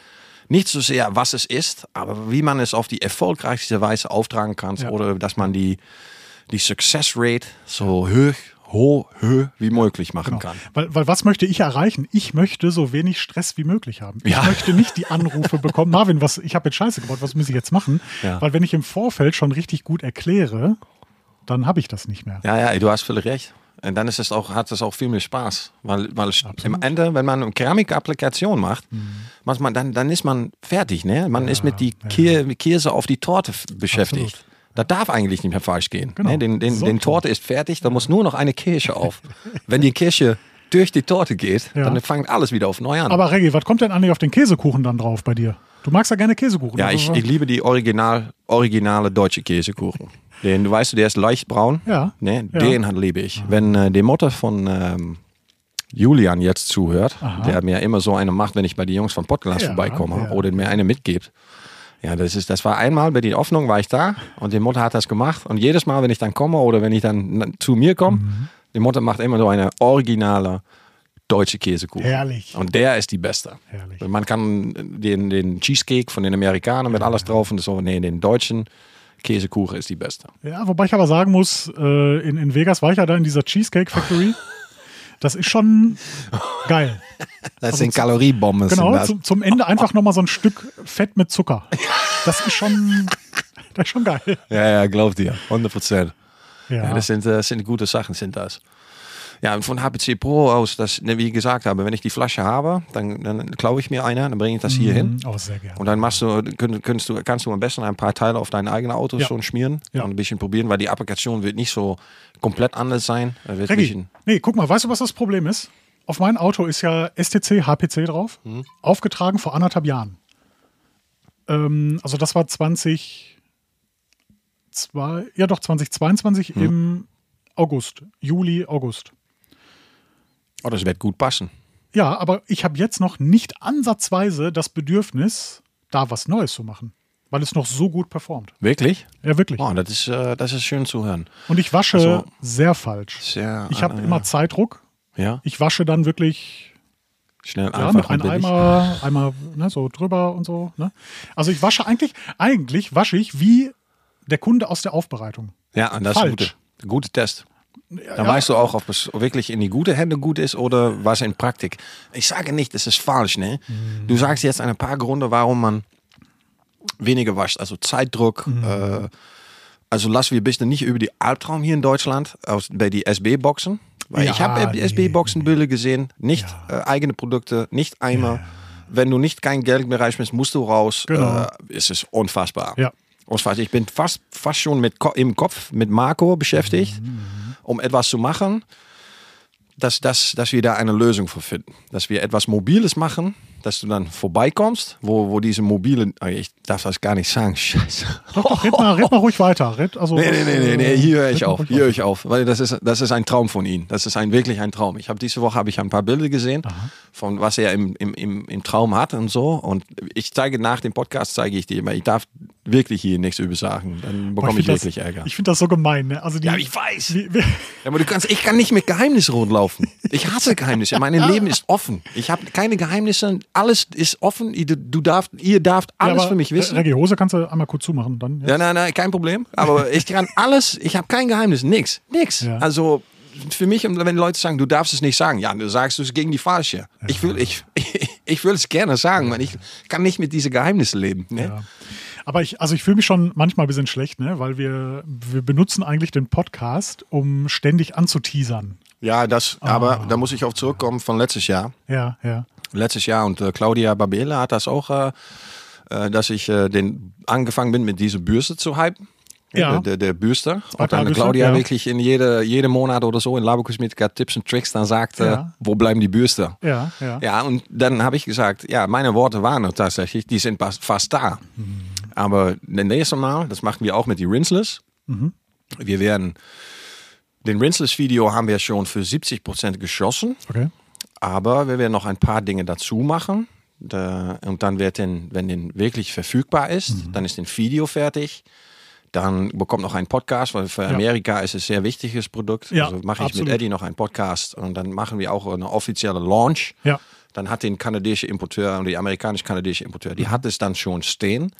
nicht so sehr, was es ist, aber wie man es auf die erfolgreichste Weise auftragen kann Ja. oder dass man die, die Success Rate so hoch, hoch wie möglich machen kann. Weil, weil was möchte ich erreichen? Ich möchte so wenig Stress wie möglich haben. Ja. Ich möchte nicht die Anrufe <laughs> bekommen, Marvin, was, ich habe jetzt Scheiße gebaut, was muss ich jetzt machen? Ja. Weil wenn ich im Vorfeld schon richtig gut erkläre, dann habe ich das nicht mehr. Ja, ja, du hast völlig recht. Und dann ist es auch, hat es auch viel mehr Spaß. Weil, weil am Ende, wenn man eine Keramikapplikation macht, manchmal, dann, dann ist man fertig. Ne? Man ist mit die Kä Käse auf die Torte beschäftigt. Absolut. Das darf eigentlich nicht mehr falsch gehen. Genau. Ne? Den, den, So den Torte ist fertig, da muss nur noch eine Kirsche auf. <laughs> wenn die Kirsche durch die Torte geht, Ja. dann fängt alles wieder auf neu an. Aber Reggie, was kommt denn eigentlich auf den Käsekuchen dann drauf bei dir? Du magst ja gerne Käsekuchen. ja, Also, ich, ich liebe die original, originale deutsche Käsekuchen. Den, du weißt, der ist leicht braun. Ja. Ne? Ja. Den liebe ich. Wenn äh, die Mutter von ähm, Julian jetzt zuhört, der mir immer so eine macht, wenn ich bei den Jungs von Podcast Ja, vorbeikomme ja. oder mir eine mitgibt. Ja, das ist, das war einmal bei der Öffnung war ich da und die Mutter hat das gemacht und jedes Mal, wenn ich dann komme oder wenn ich dann zu mir komme, Mhm. die Mutter macht immer so eine originale deutsche Käsekuchen. Herrlich. Und der ist die beste. Herrlich. Man kann den, den Cheesecake von den Amerikanern mit alles drauf und so, nee, den deutschen Käsekuchen ist die beste. Ja, wobei ich aber sagen muss, äh, in, in Vegas war ich ja da in dieser Cheesecake Factory. <laughs> Das ist schon geil. Das sind Kaloriebomben. Genau, das. zum, zum Ende einfach nochmal so ein Stück Fett mit Zucker. Das ist schon, <laughs> das ist schon geil. Ja, ja, glaub dir. 100 Prozent. Ja, Ja, das sind, äh, sind gute Sachen, sind das. Ja, und von HPC Pro aus, das, ne, wie ich gesagt habe, wenn ich die Flasche habe, dann, dann klaue ich mir eine, dann bringe ich das hier hin. Oh, sehr gerne. Und dann machst du, könnt, kannst, du, kannst du am besten ein paar Teile auf dein eigenes Auto Ja. schon schmieren Ja. und ein bisschen probieren, weil die Applikation wird nicht so komplett anders sein. Wird Reggie, nee, guck mal, weißt du, was das Problem ist? Auf mein Auto ist ja STC, HPC drauf, Mhm. aufgetragen vor anderthalb Jahren. Ähm, also das war 20, zwei, ja doch 2022 Mhm. im August, Juli, August. Oh, das wird gut passen. Ja, aber ich habe jetzt noch nicht ansatzweise das Bedürfnis, da was Neues zu machen, weil es noch so gut performt. Wirklich? Ja, wirklich. Oh, das ist, äh, das ist schön zu hören. Und ich wasche Also- sehr falsch. Sehr, Ich habe äh, immer Zeitdruck. Ja, Ich wasche dann wirklich schnell, Ja, einfach mit einem. Eimer, Eimer ne, so drüber und so. Ne? Also ich wasche eigentlich, eigentlich wasche ich wie der Kunde aus der Aufbereitung. Ja, und das ist ein Falsch. guter, guter Test. Dann ja. weißt du auch, ob es wirklich in die gute Hände gut ist oder was in Praktik. Ich sage nicht, das ist falsch. Ne? Mhm. Du sagst jetzt ein paar Gründe, warum man weniger wascht. Also Zeitdruck. Mhm. Äh, also lassen wir ein bisschen nicht über die Albtraum hier in Deutschland aus, bei die SB-Boxen. Weil ich Ja, habe nee, SB-Boxenbilder gesehen, nicht äh, eigene Produkte, nicht Eimer. Wenn du nicht kein Geld mehr reichst, musst du raus. Genau. Äh, es ist unfassbar. Ja. Unfassbar. Ich bin fast, fast schon mit, im Kopf mit Marco beschäftigt, um etwas zu machen, dass, dass, dass wir da eine Lösung für finden. Dass wir etwas Mobiles machen, dass du dann vorbeikommst, wo, wo diese mobile, oh, ich darf das gar nicht sagen, scheiße. Doch, doch, red mal, red mal ruhig weiter. Red, also, Nee, nee, nee, nee, nee, hier höre ich auf, hier höre ich auf, weil das ist, das ist ein Traum von ihm. Das ist ein, wirklich ein Traum. Ich habe diese Woche habe ich ein paar Bilder gesehen, von was er im, im, im, im Traum hat und so. Und ich zeige nach dem Podcast, zeige ich dir, weil ich darf wirklich hier nichts über sagen. Dann bekomme ich, das, wirklich Ärger. Ich finde das so gemein. Ne? Also die, Ja, ich weiß. Wie, wie, Ja, aber du kannst, ich kann nicht mit Geheimnissen rundlaufen. Ich hasse Geheimnisse. Mein <laughs> Leben ist offen. Ich habe keine Geheimnisse. Alles ist offen. Du, du darfst, ihr darft alles ja, für mich wissen. Re- Reggie, Hose kannst du einmal kurz zumachen. Dann, Ja, nein, nein, kein Problem. Aber <laughs> ich kann alles, ich habe kein Geheimnis, nix, nix. Ja. Also für mich, wenn Leute sagen, du darfst es nicht sagen, ja, du sagst du es gegen die Falsche. Ich will, ich, <laughs> ich will es gerne sagen, weil ich kann nicht mit diesen Geheimnissen leben. Ne? Ja. Aber ich, also ich fühle mich schon manchmal ein bisschen schlecht, ne? weil wir, wir benutzen eigentlich den Podcast, um ständig anzuteasern. Ja, das, aber da muss ich auch zurückkommen von letztes Jahr. Ja, ja. Letztes Jahr und äh, Claudia Babele hat das auch, äh, äh, dass ich äh, den angefangen bin mit diese Bürste zu hypen. Ja. Der, der, Bürster. Und dann Claudia ja. wirklich in jede, jede Monat oder so in Labokosmetika Tipps und Tricks dann sagt, äh, Ja. wo bleiben die Bürster? Ja, ja. Ja, und dann habe ich gesagt, ja, meine Worte waren tatsächlich, die sind fast, fast da. Aber das nächste Mal, das machen wir auch mit die Rinseless. Wir werden, den Rinseless-Video haben wir schon für 70% geschossen. Okay. Aber wir werden noch ein paar Dinge dazu machen. Da, und dann wird den, wenn den wirklich verfügbar ist, Mhm. dann ist ein Video fertig. Dann bekommt noch ein Podcast, weil für Ja. Amerika ist es ein sehr wichtiges Produkt. Ja, also mache ich absolut. mit Eddie noch einen Podcast und dann machen wir auch eine offizielle Launch. Ja. Dann hat den kanadische Importeur und die amerikanisch-kanadische Importeur, die hat es dann schon stehen.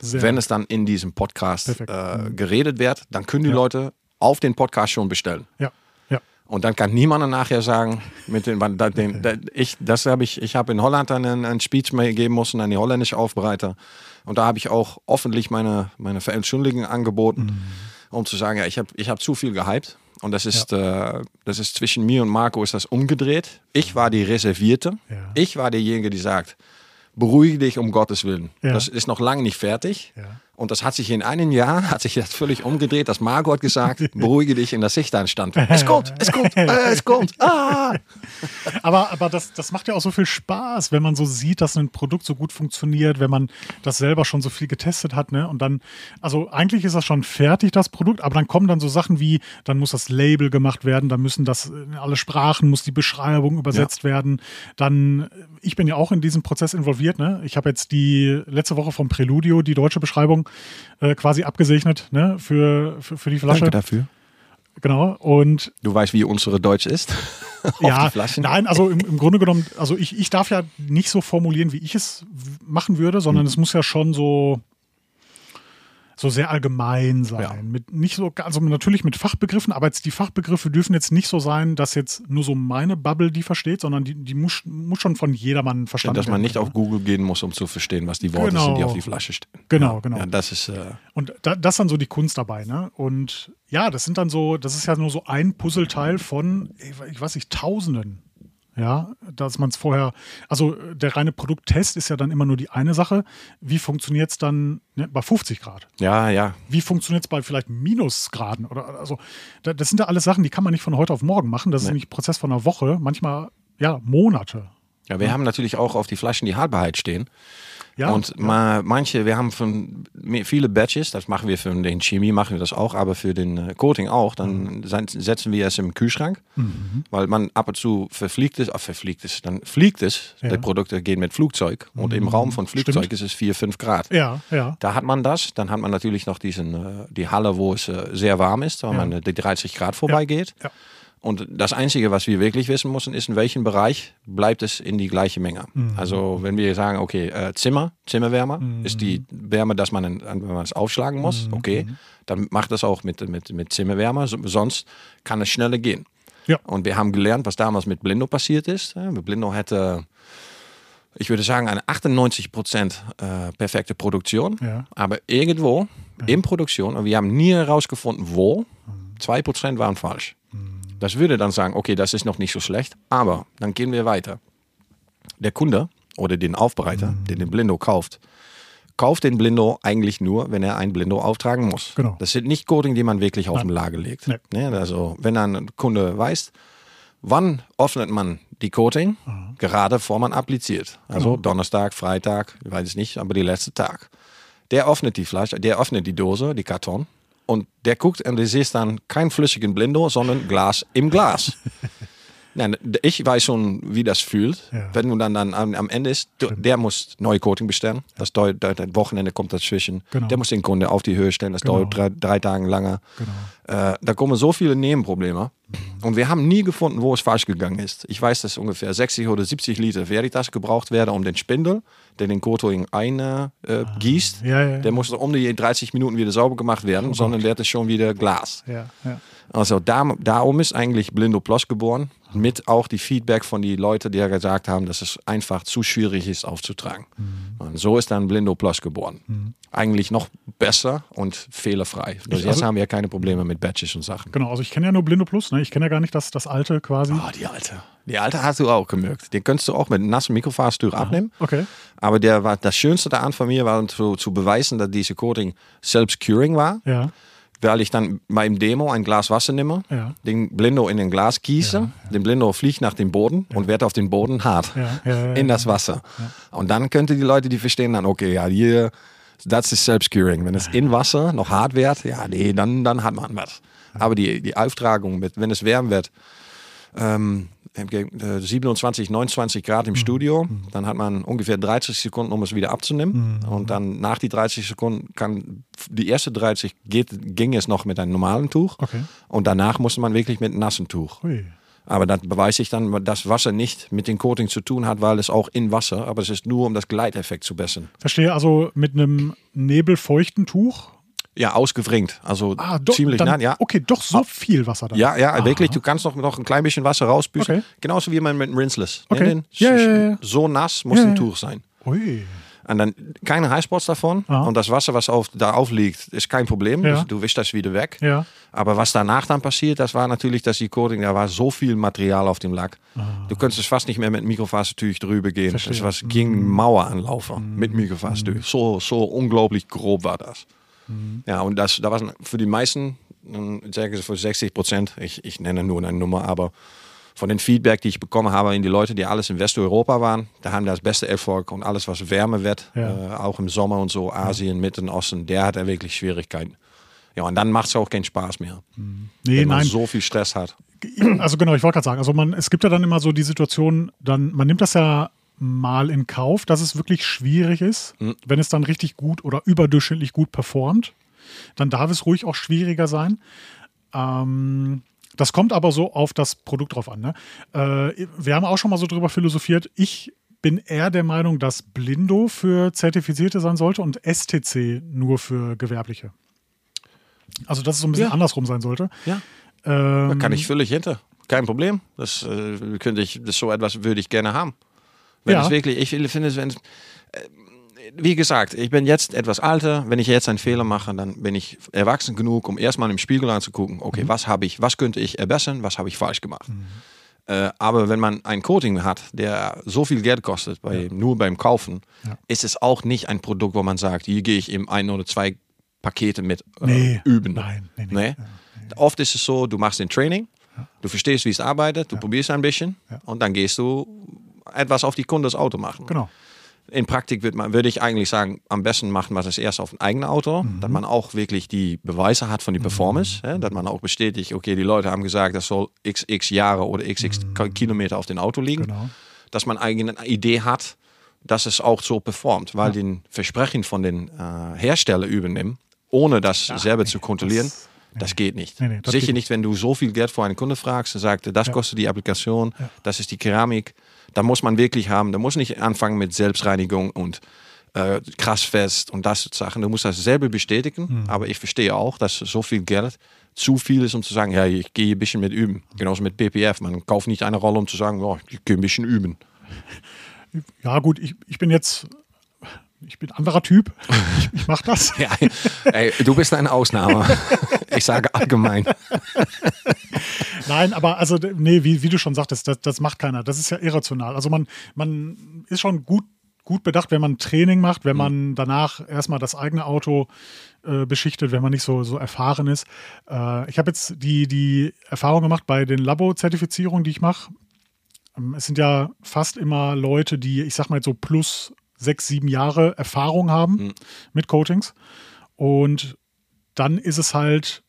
Sehr Wenn es dann in diesem Podcast äh, geredet wird, dann können die Ja. Leute auf den Podcast schon bestellen. Ja. Und dann kann niemand nachher sagen, mit den, den, da- ich, das habe ich, ich habe in Holland dann einen, einen Speech mehr geben müssen an die holländische Aufbereiter. Und da habe ich auch öffentlich meine, meine Verentschuldigung angeboten, um zu sagen, ja, ich habe ich hab zu viel gehypt. Und das ist, äh, das ist zwischen mir und Marco ist das umgedreht. Ich war die Reservierte. Ja. Ich war derjenige, die sagt, beruhige dich um Gottes Willen. Ja. Das ist noch lange nicht fertig. Ja. Und das hat sich in einem Jahr, <laughs> hat sich das völlig umgedreht, dass Margot hat gesagt, beruhige dich in der Sicht stand. Es kommt, <laughs> es kommt, äh, es kommt. Ah! Aber, aber das, das macht ja auch so viel Spaß, wenn man so sieht, dass ein Produkt so gut funktioniert, wenn man das selber schon so viel getestet hat, ne? Und dann, also eigentlich ist das schon fertig, das Produkt, aber dann kommen dann so Sachen wie, dann muss das Label gemacht werden, dann müssen das in alle Sprachen, muss die Beschreibung übersetzt werden. Dann, ich bin ja auch in diesem Prozess involviert, ne? Ich habe jetzt die letzte Woche vom Preludio die deutsche Beschreibung äh, quasi abgesegnet, ne? Für, für, für die Flasche. dafür. Genau. Und Du weißt, wie unsere Deutsch ist. <laughs> Ja, nein, also im, im Grunde genommen, also ich, ich darf ja nicht so formulieren, wie ich es machen würde, sondern es muss ja schon so, so sehr allgemein sein. Ja. Mit nicht so, also natürlich mit Fachbegriffen, aber jetzt die Fachbegriffe dürfen jetzt nicht so sein, dass jetzt nur so meine Bubble die versteht, sondern die, die muss, muss schon von jedermann verstanden dass man werden nicht können, auf Google gehen muss, um zu verstehen, was die Worte Genau. sind, die auf die Flasche stehen. Genau, ja. genau. Ja, das ist, äh, Und da, das ist dann so die Kunst dabei, ne? Und ja, das sind dann so, das ist ja nur so ein Puzzleteil von, ich weiß nicht, Tausenden. Ja, dass man es vorher, also der reine Produkttest ist ja dann immer nur die eine Sache. Wie funktioniert es dann ne, bei 50 Grad? ja, ja. Wie funktioniert es bei vielleicht Minusgraden? Oder also, da- das sind ja alles Sachen, die kann man nicht von heute auf morgen machen. Das ist Nee. nämlich ein Prozess von einer Woche, manchmal ja Monate. Ja, wir haben natürlich auch auf die Flaschen die Haltbarkeit stehen. Ja, und ma, manche, wir haben von viele Batches, das machen wir für den Chemie, machen wir das auch, aber für den äh, Coating auch, dann sein- setzen wir es im Kühlschrank, weil man ab und zu verfliegt es, ah, verfliegt es, dann fliegt es, Ja. die Produkte gehen mit Flugzeug und im Raum von Flugzeug Stimmt. ist es 4, 5 Grad. ja, ja. Da hat man das, dann hat man natürlich noch diesen, äh, die Halle, wo es äh, sehr warm ist, weil Ja. man die 30 Grad vorbeigeht. Ja. Und das Einzige, was wir wirklich wissen müssen, ist, in welchem Bereich bleibt es in die gleiche Menge. Mhm. Also wenn wir sagen, okay, äh, Zimmer, Zimmerwärme, ist die Wärme, dass man, in- wenn man es aufschlagen muss, Mhm. okay, dann macht das auch mit, mit, mit Zimmerwärme, so- sonst kann es schneller gehen. Ja. Und wir haben gelernt, was damals mit Blindo passiert ist. Ja, Blindo hätte, ich würde sagen, eine 98 Prozent äh, perfekte Produktion. Ja. Aber irgendwo in Produktion, und wir haben nie herausgefunden, wo, 2 Prozent waren falsch. Das würde dann sagen, okay, das ist noch nicht so schlecht, aber dann gehen wir weiter. Der Kunde oder den Aufbereiter, der den Blindo kauft, kauft den Blindo eigentlich nur, wenn er ein Blindo auftragen muss. Genau. Das sind nicht Coating, die man wirklich auf Nein. dem Lager legt. Nee. Ne, Also wenn ein Kunde weiß, wann öffnet man die Coating, gerade bevor man appliziert. Also Donnerstag, Freitag, ich weiß es nicht, aber die letzte Tag. Der öffnet die Flasche, der öffnet die Dose, die Karton und der guckt und du siehst dann kein flüssigen Blindo, sondern Glas im Glas. <laughs> Nein, ich weiß schon, wie das fühlt. Ja. Wenn du dann, dann am, am Ende ist, du- der muss neue Coating bestellen. Das dauert, ein Wochenende kommt dazwischen. Genau. Der muss den Kunde auf die Höhe stellen. Das Genau. dauert drei, drei Tage länger. Genau. Äh, da kommen so viele Nebenprobleme. Und wir haben nie gefunden, wo es falsch gegangen ist. Ich weiß, dass ungefähr 60 oder 70 Liter Veritas gebraucht werden, um den Spindel, der den Coating ein äh. Ah. Ja, ja. Der muss um die 30 Minuten wieder sauber gemacht werden, sondern der ist schon wieder Glas. Ja, ja. Also da, darum ist eigentlich Blindo Plus geboren. Mit auch die Feedback von die Leute, die ja gesagt haben, dass es einfach zu schwierig ist aufzutragen. Und so ist dann Blindo Plus geboren. Eigentlich noch besser und fehlerfrei. Also jetzt haben wir ja keine Probleme mit Batches und Sachen. Genau, also ich kenne ja nur Blindo Plus, ne? Ich kenne ja gar nicht das, das alte quasi. Oh, die alte. Die alte hast du auch gemerkt. Den könntest du auch mit nassen Mikrofasertuch abnehmen. Okay. Aber der war, das Schönste daran von mir war zu, zu beweisen, dass diese Coating selbst curing war. Ja. Weil ich dann beim Demo ein Glas Wasser nehme, Ja. den Blindo in den Glas gieße, den Blindo fliegt nach dem Boden und wird auf den Boden hart Ja, ja, ja, in das Wasser. Und dann könnte die Leute, die verstehen dann, okay, ja, hier, das ist Selbstcuring. Wenn es in Wasser noch hart wird, ja, nee, dann, dann hat man was. Aber die, die Auftragung, mit, wenn es wärm wird, ähm, äh, 27, 29 Grad im Studio, dann hat man ungefähr 30 Sekunden, um es wieder abzunehmen. Und dann nach die 30 Sekunden kann die erste 30 geht, ging es noch mit einem normalen Tuch. Okay. Und danach musste man wirklich mit einem nassen Tuch. Ui. Aber das beweise ich dann, dass Wasser nicht mit dem Coating zu tun hat, weil es auch in Wasser, aber es ist nur, um das Gleiteffekt zu bessern. Verstehe, also mit einem nebelfeuchten Tuch. Ja, ausgewringt. Also Ah, doch, ziemlich dann, nah, ja. Okay, doch so viel Wasser dann. Ja, ja, wirklich. Du kannst noch, noch ein klein bisschen Wasser rausbüßen. Okay. Genauso wie man mit einem Rinseless. Okay. Den, Ja, ja, ja. So nass muss ein. Tuch sein. Ui. Und dann keine Highspots davon. Ah. Und das Wasser, was auf, da aufliegt, ist kein Problem. Ja. Du, wischst das wieder weg. Ja. Aber was danach dann passiert, das war natürlich, dass die Coating, da war so viel Material auf dem Lack. Du könntest fast nicht mehr mit Mikrofasertuch drüber gehen. Ah. Verstehe. Mhm. Das was ging Mauer anlaufen mit Mikrofasertuch. So, so unglaublich grob war das. Mhm. Ja, und das, da war für die meisten, ähm, ich sage für 60 Prozent, ich, ich nenne nur eine Nummer, aber von den Feedback, die ich bekommen habe in die Leute, die alles in Westeuropa waren, da haben das beste Erfolg und alles, was wärmer wird, Ja. äh, auch im Sommer und so, Asien, Mitten, Osten, der hat er wirklich Schwierigkeiten. Ja, und dann macht es auch keinen Spaß mehr, Nee, wenn man nein. so viel Stress hat. Also genau, ich wollte gerade sagen, also man, es gibt ja dann immer so die Situation, dann, man nimmt das ja mal in Kauf, dass es wirklich schwierig ist, wenn es dann richtig gut oder überdurchschnittlich gut performt. Dann darf es ruhig auch schwieriger sein. Ähm, das kommt aber so auf das Produkt drauf an. Ne? Äh, wir haben auch schon mal so drüber philosophiert. Ich bin eher der Meinung, dass Blindo für Zertifizierte sein sollte und STC nur für Gewerbliche. Also, dass es so ein bisschen Ja. andersrum sein sollte. Ja. Ähm, Da kann ich völlig hinter. Kein Problem. Das äh, könnte ich, das so etwas würde ich gerne haben. Wenn Ja. es wirklich, ich finde es, wenn es, äh, wie gesagt, ich bin jetzt etwas älter. Wenn ich jetzt einen Fehler mache, dann bin ich erwachsen genug, um erstmal im Spiegel anzugucken, okay, was habe ich, was könnte ich verbessern, was habe ich falsch gemacht. Äh, aber wenn man ein Coating hat, der so viel Geld kostet, bei, nur beim Kaufen, Ja. ist es auch nicht ein Produkt, wo man sagt, hier gehe ich eben ein oder zwei Pakete mit äh, Nee, üben. nein, nee, nee. Nee? Oft ist es so, du machst den Training, du verstehst, wie es arbeitet, du probierst ein bisschen Ja. und dann gehst du etwas auf die Kunde das Auto machen. Genau. In Praktik wird man, würde ich eigentlich sagen, am besten macht man das erst auf ein eigenes Auto, Mhm. dass man auch wirklich die Beweise hat von die Performance, ja, dass man auch bestätigt, okay, die Leute haben gesagt, das soll xx Jahre oder xx Kilometer auf dem Auto liegen, Mhm. Genau. dass man eigentlich eine Idee hat, dass es auch so performt, weil den Versprechen von den äh, Hersteller übernehmen, ohne das selber zu kontrollieren, das- das, geht nicht. Nee, nee, das Sicher geht nicht, wenn du so viel Geld für einen Kunde fragst und sagst, das kostet die Applikation, das ist die Keramik, da muss man wirklich haben, da muss nicht anfangen mit Selbstreinigung und äh, krassfest und das Sachen. Du musst das selber bestätigen, Hm. aber ich verstehe auch, dass so viel Geld zu viel ist, um zu sagen, ja, ich gehe ein bisschen mit üben. Genauso mit PPF. Man kauft nicht eine Rolle, um zu sagen, ja, ich gehe ein bisschen üben. Ja, gut, ich, ich bin jetzt, ich bin ein anderer Typ. Ich, ich mache das. <laughs> Ja, ey, du bist eine Ausnahme. <laughs> ich sage allgemein. Nein, aber also, nee, wie, wie du schon sagtest, das, das macht keiner. Das ist ja irrational. Also man, man ist schon gut, gut bedacht, wenn man Training macht, wenn man danach erstmal das eigene Auto äh, beschichtet, wenn man nicht so, so erfahren ist. Äh, ich habe jetzt die, die Erfahrung gemacht bei den Labo-Zertifizierungen, die ich mache. Ähm, Es sind ja fast immer Leute, die, ich sag mal jetzt so plus sechs, sieben Jahre Erfahrung haben mit Coachings. Und dann ist es halt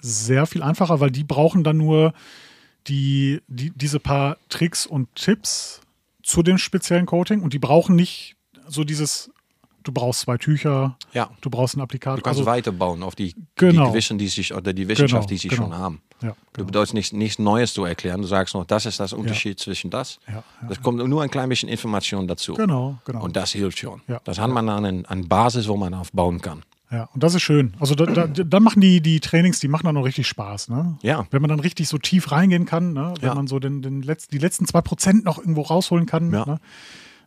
sehr viel einfacher, weil die brauchen dann nur die, die, diese paar Tricks und Tipps zu dem speziellen Coating und die brauchen nicht so dieses, du brauchst zwei Tücher, Ja. du brauchst einen Applikator. Du kannst weiterbauen auf die, Genau. die Gewissen, die sich, oder die Wissenschaft, Genau, die sie genau. schon haben. ja, Du genau. bedeutest nichts, nichts Neues zu erklären. Du sagst noch, das ist das Unterschied zwischen das. Ja, ja, das kommt nur ein klein bisschen Information dazu. genau, genau. Und das hilft schon. Ja. Das hat man dann an, an Basis, wo man aufbauen kann. Ja, und das ist schön. Also da, da, dann machen die, die Trainings, die machen dann auch richtig Spaß. Ne? Ja. Wenn man dann richtig so tief reingehen kann, ne? wenn Ja. man so den, den Letz-, die letzten zwei Prozent noch irgendwo rausholen kann, Ja. ne?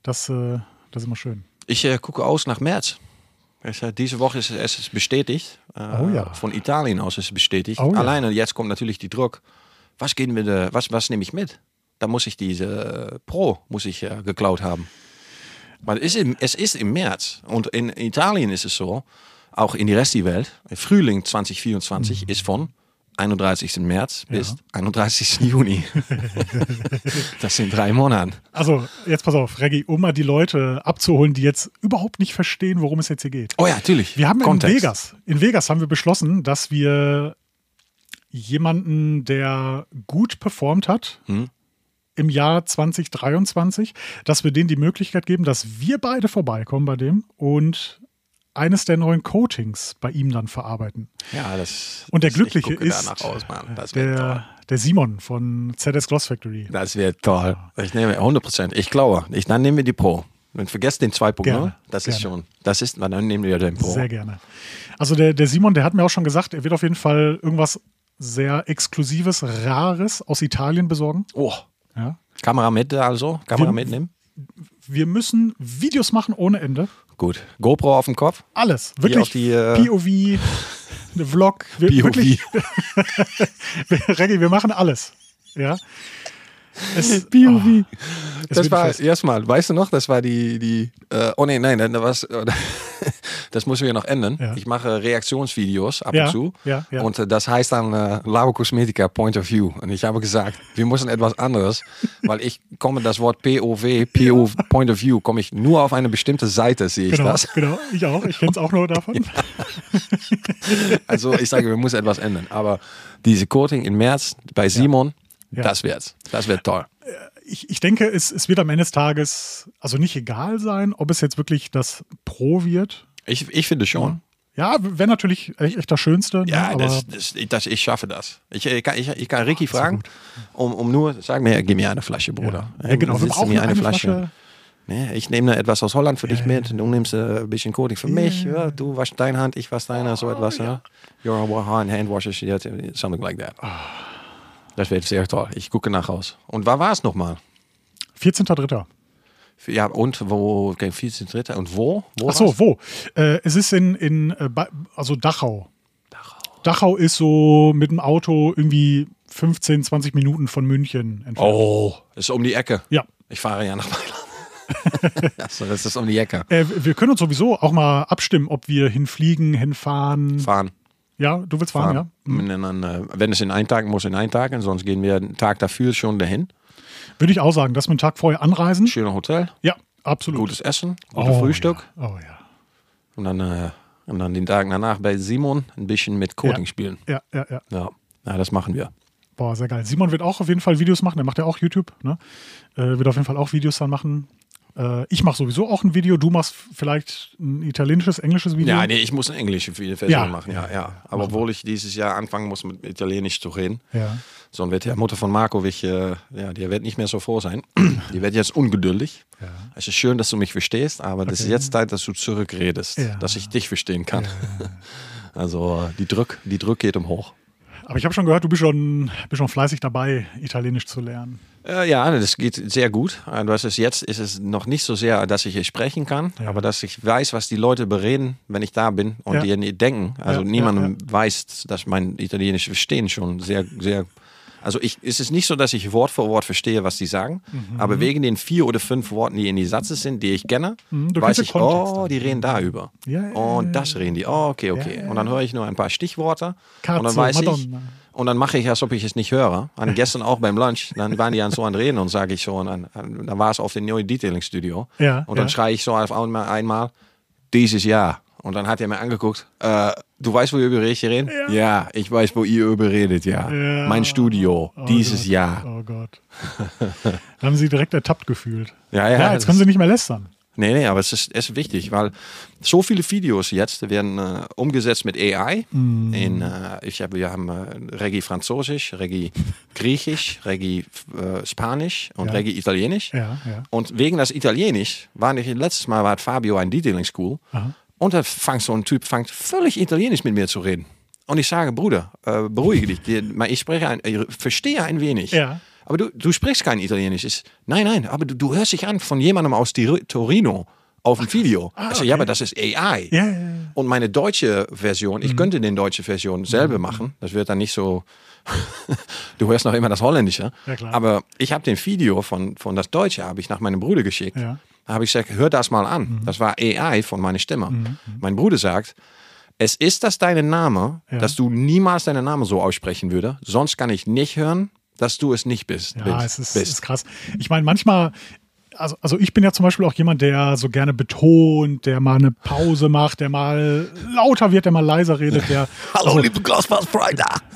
das, äh, das ist immer schön. Ich äh, gucke aus nach März. Äh, diese Woche ist es bestätigt. Äh, Oh ja. Von Italien aus ist es bestätigt. Oh ja. Alleine jetzt kommt natürlich die Druck. Was gehen wir, was, was nehme ich mit? Da muss ich diese äh, Pro muss ich äh, geklaut haben. Maar es ist, im, es ist im März. Und in Italien ist es so, auch in die Rest der Welt, Frühling 2024 ist von 31. März bis 31. Juni. <laughs> das sind drei Monate. Also, jetzt pass auf, Reggie, um mal die Leute abzuholen, die jetzt überhaupt nicht verstehen, worum es jetzt hier geht. Oh ja, natürlich. Wir haben Kontext. in Vegas, in Vegas haben wir beschlossen, dass wir jemanden, der gut performt hat Hm. im Jahr 2023, dass wir denen die Möglichkeit geben, dass wir beide vorbeikommen bei dem und eines der neuen Coatings bei ihm dann verarbeiten. Ja, das. Und der das- Glückliche ist aus, toll. Der, der Simon von ZS Gloss Factory. Das wird toll. Ich nehme 100 Prozent. Ich glaube. Ich, dann nehmen wir die Pro. Und vergesst den 2.0. Gerne, Das ist gerne. schon. Das ist, dann nehmen wir den Pro. Sehr gerne. Also der, der Simon, der hat mir auch schon gesagt, er wird auf jeden Fall irgendwas sehr Exklusives, Rares aus Italien besorgen. Oh. Ja. Kamera mit, also. Kamera Wir- mitnehmen. Wir müssen Videos machen ohne Ende. Gut. GoPro auf dem Kopf. Alles. Wirklich. die, äh, POV, eine Vlog. Wir, POV. Wirklich, <laughs> Reggie, wir machen alles. Ja. Es, <laughs> POV. Es Das wird war erstmal, weißt du noch, das war die, die äh, oh nee, nein, da was, <laughs> das müssen wir noch ändern. Ja. Ich mache Reaktionsvideos ab Ja, und zu. ja. Und äh, das heißt dann äh, Labo Cosmetica Point of View. Und ich habe gesagt, wir müssen etwas anderes, <laughs> weil ich komme das Wort POV, PO Point of View, komme ich nur auf eine bestimmte Seite, sehe ich Genau, das. genau. Ich auch. Ich kenne es auch nur davon. Also ich sage, wir müssen etwas ändern. Aber diese Coating im März bei Simon, Ja. das wird's. Das wird toll. ich, ich denke, es, es wird am Ende des Tages also nicht egal sein, ob es jetzt wirklich das Pro wird. Ich, ich finde schon. Ja, wäre natürlich echt, echt das Schönste. ne? Ja, aber das, das, das, ich schaffe das. Ich, ich, kann, ich, ich kann Ricky fragen, um, um nur, sag mir, gib mir eine Flasche, Bruder. ja, genau. Wir brauchen mir eine, Flasche. Nee, ich nehme etwas aus Holland für dich mit, du nimmst äh, ein bisschen Coding für mich, ja, du waschst deine Hand, ich wasche deine, so etwas. Ja. You're a hand, yeah, something like that. Das wird sehr toll. Ich gucke nach aus. Und war war es nochmal? 14.3. Ja, und wo, okay, 14.3. Und wo? wo Ach so, wo? Äh, es ist in, in äh, also Dachau. Dachau ist so mit dem Auto irgendwie 15, 20 Minuten von München entfernt. Oh, ist um die Ecke. Ja. Ich fahre ja nach Mailand. <laughs> also, das ist um die Ecke. Äh, wir können uns sowieso auch mal abstimmen, ob wir hinfliegen, hinfahren. Fahren. Ja, du willst fahren, fahren. ja? Dann, äh, wenn es in einen Tag muss, in einen Tag. Und sonst gehen wir einen Tag dafür schon dahin. Würde ich auch sagen, dass wir einen Tag vorher anreisen. Schöner Hotel, Ja, absolut. gutes Essen, gutes oh, Frühstück. Ja. Oh ja. Und dann, äh, und dann den Tag danach bei Simon ein bisschen mit Coding Ja. spielen. Ja, ja, ja. Ja. ja, das machen wir. Boah, sehr geil. Simon wird auch auf jeden Fall Videos machen. Der macht ja auch YouTube. Ne? Äh, wird auf jeden Fall auch Videos dann machen. Äh, ich mache sowieso auch ein Video. Du machst vielleicht ein italienisches, englisches Video. Ja, nee, ich muss eine englische Version Ja. machen. Ja, ja. Aber obwohl ich dieses Jahr anfangen muss, mit Italienisch zu reden. Ja. So, und wird die Mutter von Markovic, äh, ja, die wird nicht mehr so froh sein. <clears throat> Die wird jetzt ungeduldig. Ja. Es ist schön, dass du mich verstehst, aber das ist Okay. jetzt Zeit, dass du zurückredest, Ja. dass ich dich verstehen kann. <laughs> Also die Druck, die Druck geht um hoch. Aber ich habe schon gehört, du bist schon, bist schon fleißig dabei, Italienisch zu lernen. Äh, ja, das geht sehr gut. Äh, Was ist jetzt ist es noch nicht so sehr, dass ich es sprechen kann, Ja. aber dass ich weiß, was die Leute bereden, wenn ich da bin und Ja. die denken. Also Ja, niemandem ja, weiß, dass mein Italienisch verstehen schon sehr, sehr. Also ich, es ist nicht so, dass ich Wort für Wort verstehe, was die sagen, Mhm. aber wegen den vier oder fünf Worten, die in die Sätze sind, die ich kenne, Mhm, du weiß ich, den Kontext oh, die reden darüber. Ja, und das reden die. Oh, okay, okay. Und dann höre ich nur ein paar Stichworte und Cazzo, dann weiß ich, Madonna. Und dann mache ich, als ob ich es nicht höre. Und <laughs> gestern auch beim Lunch, dann waren die an so an Reden und sage ich so, und dann, dann war es auf dem neuen Detailing Studio. Ja, und dann ja. schreie ich so auf einmal, einmal, dieses Jahr. Und dann hat er mir angeguckt, äh, du weißt, wo wir über Rechte reden? Ja. ich weiß, wo ihr über redet, ja. Ja. Mein Studio, Oh dieses Gott. Jahr. Oh Gott. <laughs> da haben sie direkt ertappt gefühlt. Ja, ja, Ja, jetzt können sie nicht mehr lästern. Nee, nee, aber es ist, es ist wichtig, weil so viele Videos jetzt werden äh, umgesetzt mit AI. Mm. In, äh, ich hab, wir haben äh, Reggae Französisch, Reggae Griechisch, Reggae äh, Spanisch und Ja. Reggae Italienisch. Ja, ja. Und wegen das Italienisch, war ich letztes Mal war Fabio ein Detailing School Aha. und da fängt so ein Typ fängt völlig Italienisch mit mir zu reden. Und ich sage, Bruder, äh, beruhige dich. Ich spreche ein, ich verstehe ein wenig. Ja. Aber du, du sprichst kein Italienisch. Ich, nein, nein, aber du, du hörst dich an von jemandem aus Torino auf dem Video. ich sage, ja, aber das ist AI. Ja, ja, ja. Und meine deutsche Version, ich könnte den deutsche Version selber machen. Das wird dann nicht so. <laughs> du hörst noch immer das Holländische. Ja, klar. Aber ich habe den Video von, von das Deutsche habe ich nach meinem Bruder geschickt. Ja. Da habe ich gesagt, hör das mal an. Das war AI von meiner Stimme. Mein Bruder sagt, es ist das dein Name, dass du niemals deinen Namen so aussprechen würde. Sonst kann ich nicht hören, dass du es nicht bist. Ja, bist, es ist, bist. ist krass. Ich meine, manchmal, also, also ich bin ja zum Beispiel auch jemand, der so gerne betont, der mal eine Pause macht, der mal lauter wird, der mal leiser redet, der. <laughs> also, liebe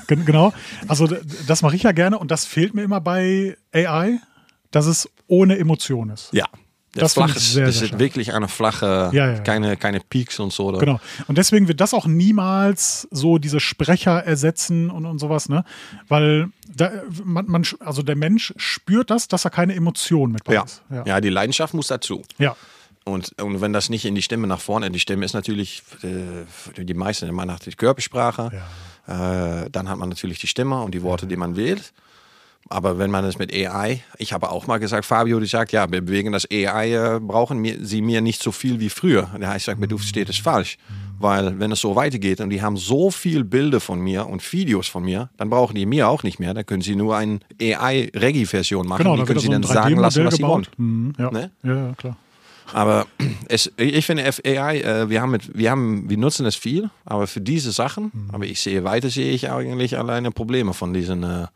gen- genau. Also das mache ich ja gerne und das fehlt mir immer bei AI, dass es ohne Emotion ist. Ja. Das flach ist, sehr, sehr ist wirklich eine flache, Ja, ja. Keine, keine Peaks und so. Oder? Genau. Und deswegen wird das auch niemals so diese Sprecher ersetzen und, und sowas, ne? Weil da, man, man, also der Mensch spürt das, dass er keine Emotion mit Ja. ist. Ja. Ja. die Leidenschaft muss dazu. ja. Und, und wenn das nicht in die Stimme nach vorne, die Stimme ist natürlich äh, für die meisten immer nach der Körpersprache. Äh, dann hat man natürlich die Stimme und die Worte, die man wählt. Aber wenn man es mit AI, ich habe auch mal gesagt, Fabio, die sagt, ja, wir wegen das AI äh, brauchen mir, sie mir nicht so viel wie früher. Und er sagt mir, du verstehst es falsch. Weil wenn es so weitergeht und die haben so viel Bilder von mir und Videos von mir, dann brauchen die mir auch nicht mehr. Dann können sie nur eine AI-Reggae-Version machen. Genau, die können sie so dann sagen lassen, 3D-Modell was sie wollen. Mhm, ja. Ne? ja, klar. Aber <clears throat> es, ich finde AI, äh, wir, haben mit, wir, haben, wir nutzen es viel, aber für diese Sachen, Mhm. aber ich sehe weiter, sehe ich eigentlich alleine Probleme von diesen. Äh,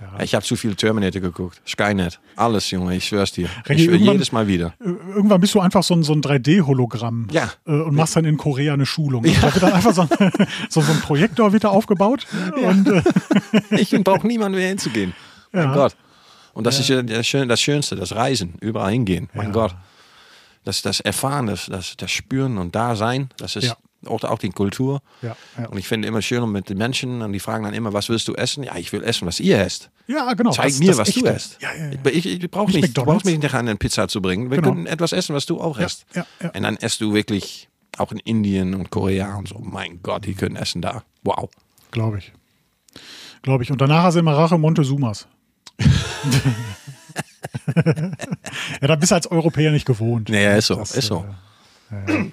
Ja. Ich habe zu viel Terminator geguckt, Skynet, alles, Junge, ich schwör's dir. Reggie, Ich schwör jedes Mal wieder. Irgendwann bist du einfach so ein, so ein 3D-Hologramm Ja. äh, und machst dann in Korea eine Schulung. Und Da wird dann einfach so ein, <laughs> so, so ein Projektor wieder aufgebaut. Und, äh, <laughs> Ich brauche niemanden mehr hinzugehen. Mein Ja. Gott. Und das ist ja das, Schön, das Schönste, das Reisen, überall hingehen. Mein Ja. Gott. Das, das Erfahren, das, das, das Spüren und Dasein, das ist, Ja. Auch, auch die Kultur. Ja, ja. Und ich finde immer schöner mit den Menschen und die fragen dann immer, was willst du essen? Ja, ich will essen, was ihr esst. ja, genau. Zeig das- mir, das was du Echte. isst. Ja, ja. Ich, ich, ich brauche Nicht du brauchst mich nicht an eine Pizza zu bringen. Wir Genau. können etwas essen, was du auch ja. Und dann esst du wirklich auch in Indien und Korea und so. Mein Gott, die können essen da. Wow. Glaube ich. Glaube ich. Und danach hast du immer Rache Montezumas. <laughs> <laughs> ja, da bist du als Europäer nicht gewohnt. Nee, ist so, Das, ist so. Äh, ja, ja.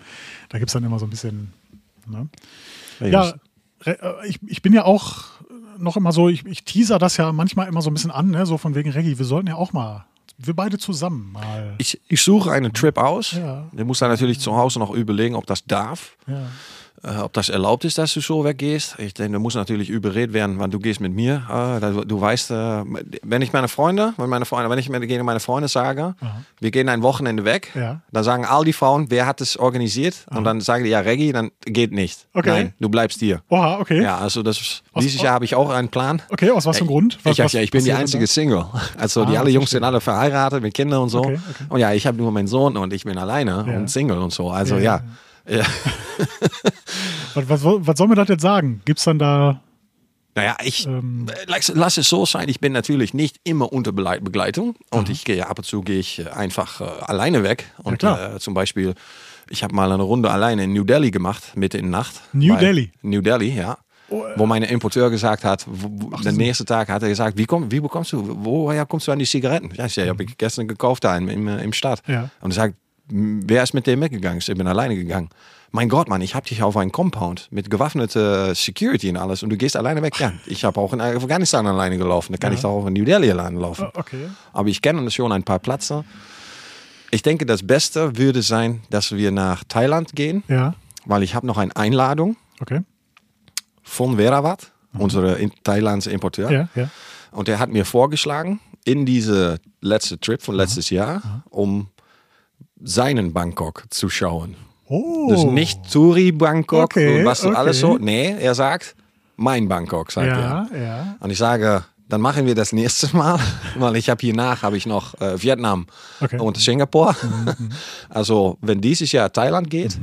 Da gibt es dann immer so ein bisschen. Ne? Ja, äh, ich, ich bin ja auch noch immer so, ich, ich teaser das ja manchmal immer so ein bisschen an, ne? so von wegen Reggie, wir sollten ja auch mal, wir beide zusammen mal. Ich, ich suche einen Trip aus. Ja. Du musst dann natürlich zu Hause noch überlegen, ob das darf. Ja. Äh, ob das erlaubt ist, dass du so weggehst. Ich denke, du musst natürlich überredet werden, wann du gehst mit mir. Da- du weißt, wenn ich meine Freunde, wenn meine Freunde, wenn ich gegen meine Freunde sage, wir gehen ein Wochenende weg, Ja. dann sagen all die Frauen, wer hat es organisiert? Und dann sagen die, ja, Reggie, dann geht nicht. Okay. Nein, du bleibst hier. Oha, okay. Ja, also das, Aus- dieses Jahr habe ich auch einen Plan. Okay, aus was für einem Grund? Was, Ich, ja, was ich bin die einzige denn Single. <laughs> Also die Ah, alle Jungs sind alle verheiratet mit Kindern und so. Okay, okay. Und ja, ich habe nur meinen Sohn und ich bin alleine Ja. und Single und so. Also Ja, ja. ja. <laughs> Was, was, soll- was soll mir das jetzt sagen? Gibt es dann da. Naja, ich Ähm. äh, lass, lass es so sein. Ich bin natürlich nicht immer unter Begleitung und ich gehe ab und zu gehe ich äh, einfach äh, alleine weg. Und klar. äh, zum Beispiel, ich habe mal eine Runde alleine in New Delhi gemacht, mitten in der Nacht. New Delhi? New Delhi, ja. Wo mein Importeur gesagt hat, wo, wo, den nächsten Tag hat er gesagt, wie, komm, wie bekommst du, woher kommst du an die Zigaretten? Ja, ich zei, habe ich gestern gekauft da im, im, im Stadt. Ja. Und er sagt, "M, wer ist mit dem mitgegangen? Ich bin alleine gegangen. Mein Gott, Mann, ich habe dich auf einen Compound mit gewaffneter Security und alles und du gehst alleine weg. Ja, ich habe auch in Afghanistan alleine gelaufen. Da kann ich doch auch in New Delhi alleine laufen. Oh, Okay. Aber ich kenne schon ein paar Plätze. Ich denke, das Beste würde sein, dass wir nach Thailand gehen, Ja, weil ich habe noch eine Einladung okay. von Verawat, unsere in Thailandse Importeur. Ja, ja. Und er hat mir vorgeschlagen, in diese letzte Trip von letztes Jahr, um seinen Bangkok zu schauen. Oh. Dus nicht Turi Bangkok Okay, und was okay. alles so. Nee, er sagt, mein Bangkok, sagt Ja, er. ja. Und ich sage, dann machen wir das nächstes Mal, <laughs> weil ich habe hier nach, habe ich noch äh, Vietnam Okay. und Singapur. <laughs> Also wenn dieses Jahr Thailand geht,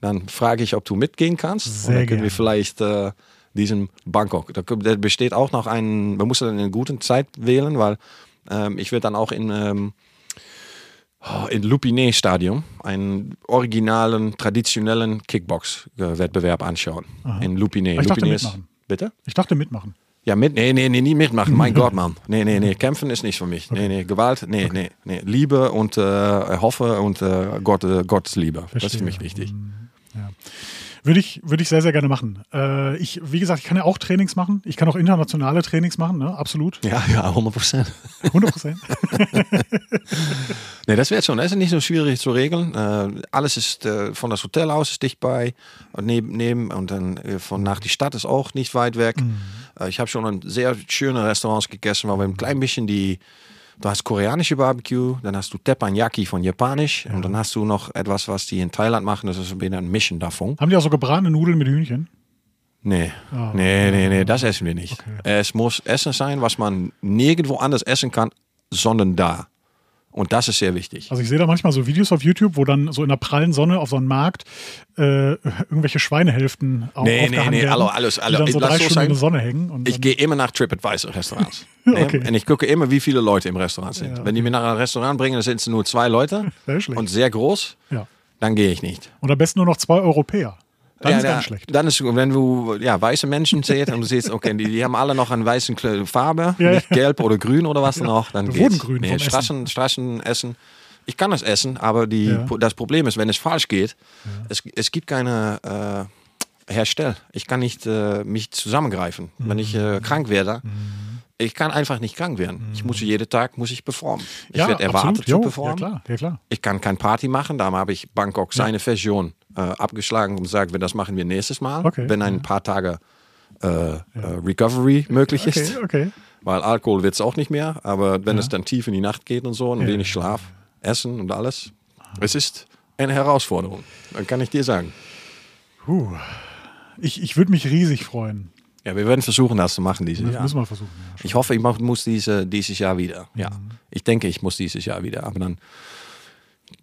dann frage ich, ob du mitgehen kannst. Sehr und dann können gerne. wir vielleicht äh, diesen Bangkok. Da, da besteht auch noch ein, wir müssen dann eine gute Zeit wählen, weil ähm, ich werde dann auch in ähm, in Lupiné Stadion einen originalen, traditionellen Kickbox-Wettbewerb anschauen. In Lupiné. Ich dachte Lupiné ist- mitmachen. Bitte? Ich dachte mitmachen. Ja, mit, nee, nee, nee, nie mitmachen. Mein <laughs> Gott, Mann. Nee, nee, nee, kämpfen ist nicht für mich. Nee, nee, Gewalt, nee, nee, nee. Liebe und äh, Hoffe und äh, Gott, äh, Gottes Liebe. Das ist für mich Verstehe. wichtig. Würde ich, würde ich sehr, sehr gerne machen. Äh, ich, wie gesagt, ich kann ja auch Trainings machen. Ich kann auch internationale Trainings machen, ne? absolut. Ja, ja, 100 Prozent. 100 Prozent. <laughs> Nee, das wird schon. Das ist nicht so schwierig zu regeln. Äh, alles ist äh, von das Hotel aus ist dicht bei und neben, neben und dann äh, von nach die Stadt ist auch nicht weit weg. Äh, ich habe schon ein sehr schöne Restaurants gegessen, weil wir ein klein bisschen die Du hast koreanische Barbecue, dann hast du Teppanyaki von Japanisch und dann hast du noch etwas, was die in Thailand machen. Das ist ein bisschen ein Mischen davon. Haben die auch so gebratene Nudeln mit Hühnchen? Nee, Ah. nee, nee, nee, das essen wir nicht. Es muss Essen sein, was man nirgendwo anders essen kann, sondern da. Und das ist sehr wichtig. Also ich sehe da manchmal so Videos auf YouTube, wo dann so in der prallen Sonne auf so einem Markt äh, irgendwelche Schweinehälften au- Nee, nee, nee, werden, alles, hallo. die dann so drei Stunden sein. in der Sonne hängen. Ich gehe immer nach TripAdvisor Restaurants. <laughs> Okay. Und ich gucke immer, wie viele Leute im Restaurant sind. Ja, Wenn die mir nach einem Restaurant bringen, dann sind es nur zwei Leute <laughs> Sehr und sehr groß, ja. dann gehe ich nicht. und am besten nur noch zwei Europäer. Dann ist ja, ganz schlecht. Dann ist, wenn du ja, weiße Menschen siehst und du siehst, okay, die, die haben alle noch eine weiße Farbe, Ja, nicht gelb oder grün oder was noch, dann geht's. grün Nee, Straßen, Straßen essen. Ich kann das essen, aber die, Ja. das Problem ist, wenn es falsch geht, es, es gibt keine äh, Herstell. Ich kann nicht äh, mich zusammengreifen. Wenn ich Mhm. äh, krank werde, ich kann einfach nicht krank werden. Ich muss jeden Tag muss ich performen. Ich ja, werde erwartet absolut. zu performen. Ja, klar. Ja, klar. Ich kann kein Party machen, darum habe ich Bangkok seine Version äh, abgeschlagen und gesagt, das machen wir nächstes Mal, Okay, wenn ein paar Tage äh, äh, Recovery möglich ist. Okay. Weil Alkohol wird es auch nicht mehr, aber wenn es dann tief in die Nacht geht und so und wenig Schlaf, Essen und alles, es ist eine Herausforderung, dann kann ich dir sagen. Puh. Ich, ich würde mich riesig freuen. Ja, wir werden versuchen, das zu machen dieses Das Jahr. müssen wir versuchen. Ja. Ich hoffe, ich mach- muss diese, dieses Jahr wieder. Ja, ich denke, ich muss dieses Jahr wieder. Aber dann,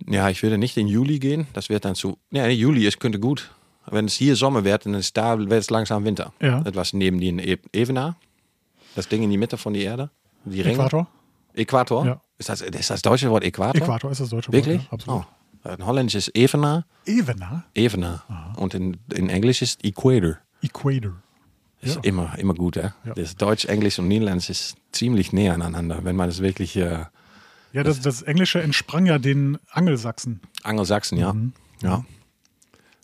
ja, ich würde nicht in Juli gehen. Das wird dann zu. Ja, Juli ist könnte gut. wenn es hier Sommer wird, dann ist da wird es langsam Winter. Ja. Etwas neben die E- Evenaar, das Ding in die Mitte von der Erde, die Ringe. Äquator? Äquator? Ja. Ist, das, ist das deutsche Wort Äquator? Äquator ist das deutsche Wirklich? Wort. Ja, absolut. Oh. In Holländisch ist Evenaar, Evenaar? Evenaar. Und in, in Englisch ist Equator. Equator. Ist Ja. immer, immer gut? Ja. Das Deutsch, Englisch und Niederländisch ist ziemlich näher aneinander, wenn man es wirklich äh, Ja, das, das Englische entsprang ja den Angelsachsen. Angelsachsen, ja. ja.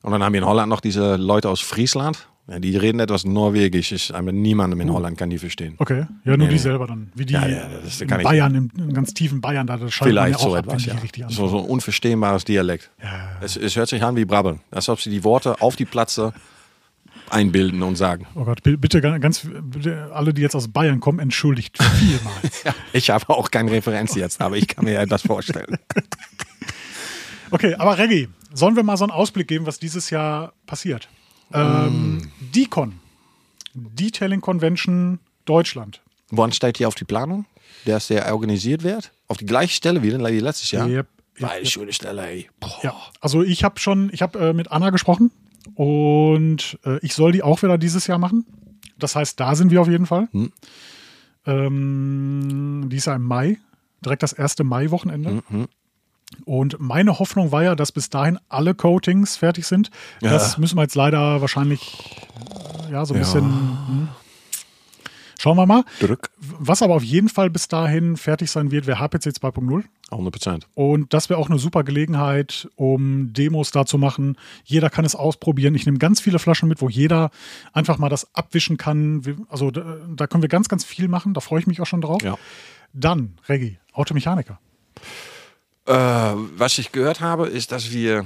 Und dann haben wir in Holland noch diese Leute aus Friesland. Ja, die reden etwas Norwegisch, ist aber niemandem in Holland kann die verstehen. Okay, ja, nur Nee, die nee. selber dann. Wie die Ja, ja, das in kann ich- Bayern, im, im ganz tiefen Bayern, da das Vielleicht so ab, etwas, ja. So, so ein unverstehbares Dialekt. Ja. Es, es hört sich an wie Brabbeln. Als ob sie die Worte auf die Platze einbilden und sagen. Oh Gott, bi- bitte ga- ganz, bitte alle, die jetzt aus Bayern kommen, entschuldigt vielmals. <laughs> Ja, ich habe auch keine Referenz jetzt, aber ich kann mir das vorstellen. <laughs> Okay, aber Reggie, sollen wir mal so einen Ausblick geben, was dieses Jahr passiert? Ähm, DCON, Detailing Convention Deutschland. Wann steht hier auf die Planung, dass der organisiert wird? Auf die gleiche Stelle wie letztes Jahr? Yep, Weil yep. schöne Stelle, ey. Boah. Ja, also ich habe schon, ich habe äh, mit Anna gesprochen und äh, ich soll die auch wieder dieses Jahr machen. Das heißt, da sind wir auf jeden Fall. Hm. Ähm, die ist ja im Mai, direkt das erste Mai-Wochenende. Hm, Und meine Hoffnung war ja, dass bis dahin alle Coatings fertig sind. Das Ja. müssen wir jetzt leider wahrscheinlich ja so ein Ja. bisschen. Hm. Schauen wir mal. Drück. Was aber auf jeden Fall bis dahin fertig sein wird, wäre HPC 2.0. 100 Prozent. Und das wäre auch eine super Gelegenheit, um Demos da zu machen. Jeder kann es ausprobieren. Ich nehme ganz viele Flaschen mit, wo jeder einfach mal das abwischen kann. Also da, da können wir ganz, ganz viel machen. Da freue ich mich auch schon drauf. Ja. Dann, Reggie, Automechaniker. Äh, was ich gehört habe, ist, dass wir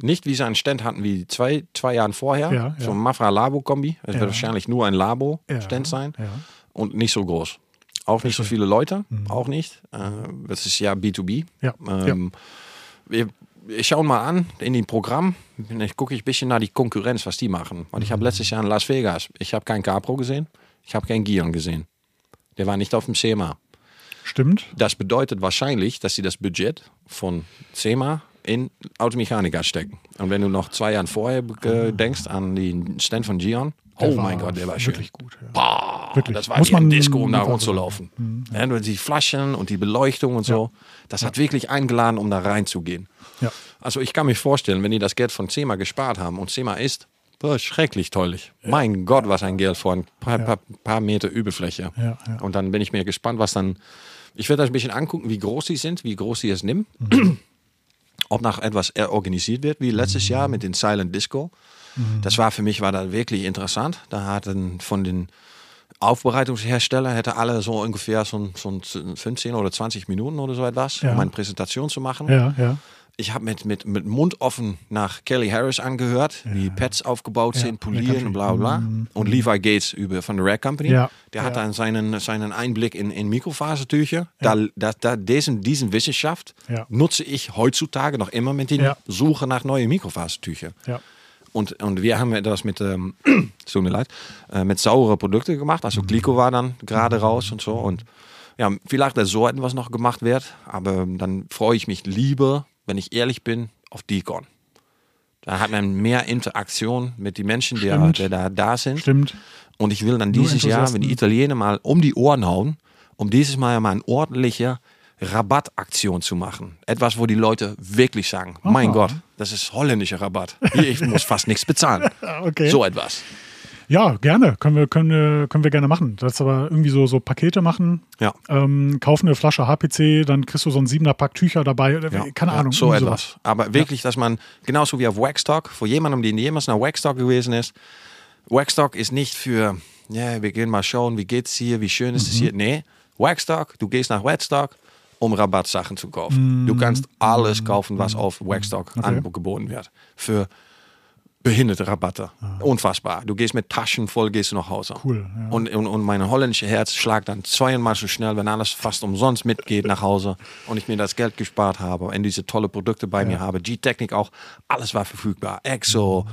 nicht wie so einen Stand hatten wie zwei, zwei Jahren vorher. Ja, so ein Mafra-Labo-Kombi. Es wird wahrscheinlich nur ein Labo-Stand sein. Und nicht so groß. Auch nicht so viele Leute. Auch nicht. Äh, das ist ja B2B. Mhm. Ja, Ähm, wir, wir schauen mal an in dem Programm. Ich gucke ein bisschen nach die Konkurrenz, was die machen. Weil ich Mhm. habe letztes Jahr in Las Vegas, ich habe kein Capro gesehen. Ich habe keinen Gion gesehen. Der war nicht auf dem SEMA. Stimmt. Das bedeutet wahrscheinlich, dass sie das Budget von SEMA in Automechanika stecken. Und wenn du noch zwei Jahre vorher äh, denkst an den Stand von Gion, Der oh mein Gott, der war schön. Wirklich gut. Ja. Boah, Wirklich. Das war Muss wie ein man- Disco, um da rumzulaufen. sagen. Ja, die Flaschen und die Beleuchtung und so. Das hat wirklich eingeladen, um da reinzugehen. Ja. Also ich kann mir vorstellen, wenn die das Geld von SEMA gespart haben und SEMA ist boah, schrecklich tollig. Mein Gott, was ein Geld für ein paar, paar, paar Meter Übelfläche. Ja, ja. Und dann bin ich mir gespannt, was dann. Ich werde das ein bisschen angucken, wie groß die sind, wie groß sie es nehmen. Mhm. Ob nach etwas organisiert wird, wie letztes Jahr mit den Silent Disco. Mhm. Das war für mich war das wirklich interessant. Da hatten von den Aufbereitungshersteller hätte alle so ungefähr so, so 15 oder 20 Minuten oder so etwas, Ja. um eine Präsentation zu machen. Ja, ja. Ich habe mit, mit, mit Mund offen nach Kelly Harris angehört, wie Pads aufgebaut Ja, sind, der polieren und bla bla bla. Und Levi Gates über, von der Rare Company. Ja, Der hat ja. dann seinen, seinen Einblick in, in Mikrofasertücher. Da, da, da, diesen, diesen Wissenschaft Ja. nutze ich heutzutage noch immer mit Ja. Suche nach neuen Mikrofasertüchern. Ja. Und, und wir haben das mit, ähm, <clears throat> tut mir leid, äh, mit saure Produkte gemacht. Also Glico war dann gerade raus und so. Und ja, vielleicht, dass so etwas noch gemacht wird. Aber dann freue ich mich lieber, wenn ich ehrlich bin, auf Deacon. Da hat man mehr Interaktion mit den Menschen, die, die da, da sind. Stimmt. Und ich will dann dieses Jahr, wenn die. Italiener mal um die Ohren hauen, um dieses Mal mal eine ordentliche Rabattaktion zu machen. Etwas, wo die Leute wirklich sagen, mein Gott, das ist holländischer Rabatt. Hier, ich muss fast nichts bezahlen. <laughs> Okay. So etwas. Ja, gerne. Können wir, können, können wir gerne machen. Das aber irgendwie so, so Pakete machen. Ja. Ähm, kauf eine Flasche HPC, dann kriegst du so einen siebener Pack Tücher dabei. Oder, Ja, Keine ja, Ahnung. So etwas. sowas. Aber wirklich, dass man, genauso wie auf Waxstock, für jemandem, der jemals nach Waxstock gewesen ist, Waxstock ist nicht für, ja, wir gehen mal schauen, wie geht's hier, wie schön ist es Mhm. hier. Nee, Waxstock, du gehst nach Waxstock, um Rabattsachen zu kaufen. Du kannst alles kaufen, was auf Waxstock Mhm. Okay. angeboten wird. Für behinderte Rabatte. Unfassbar. Du gehst mit Taschen voll, gehst du nach Hause. Ah. Cool, ja. Und, und, und mein holländische Herz schlagt dann zweimal so schnell, wenn alles fast umsonst mitgeht nach Hause und ich mir das Geld gespart habe und diese tolle Produkte bei mir habe. G-Technik auch, alles war verfügbar. Exo,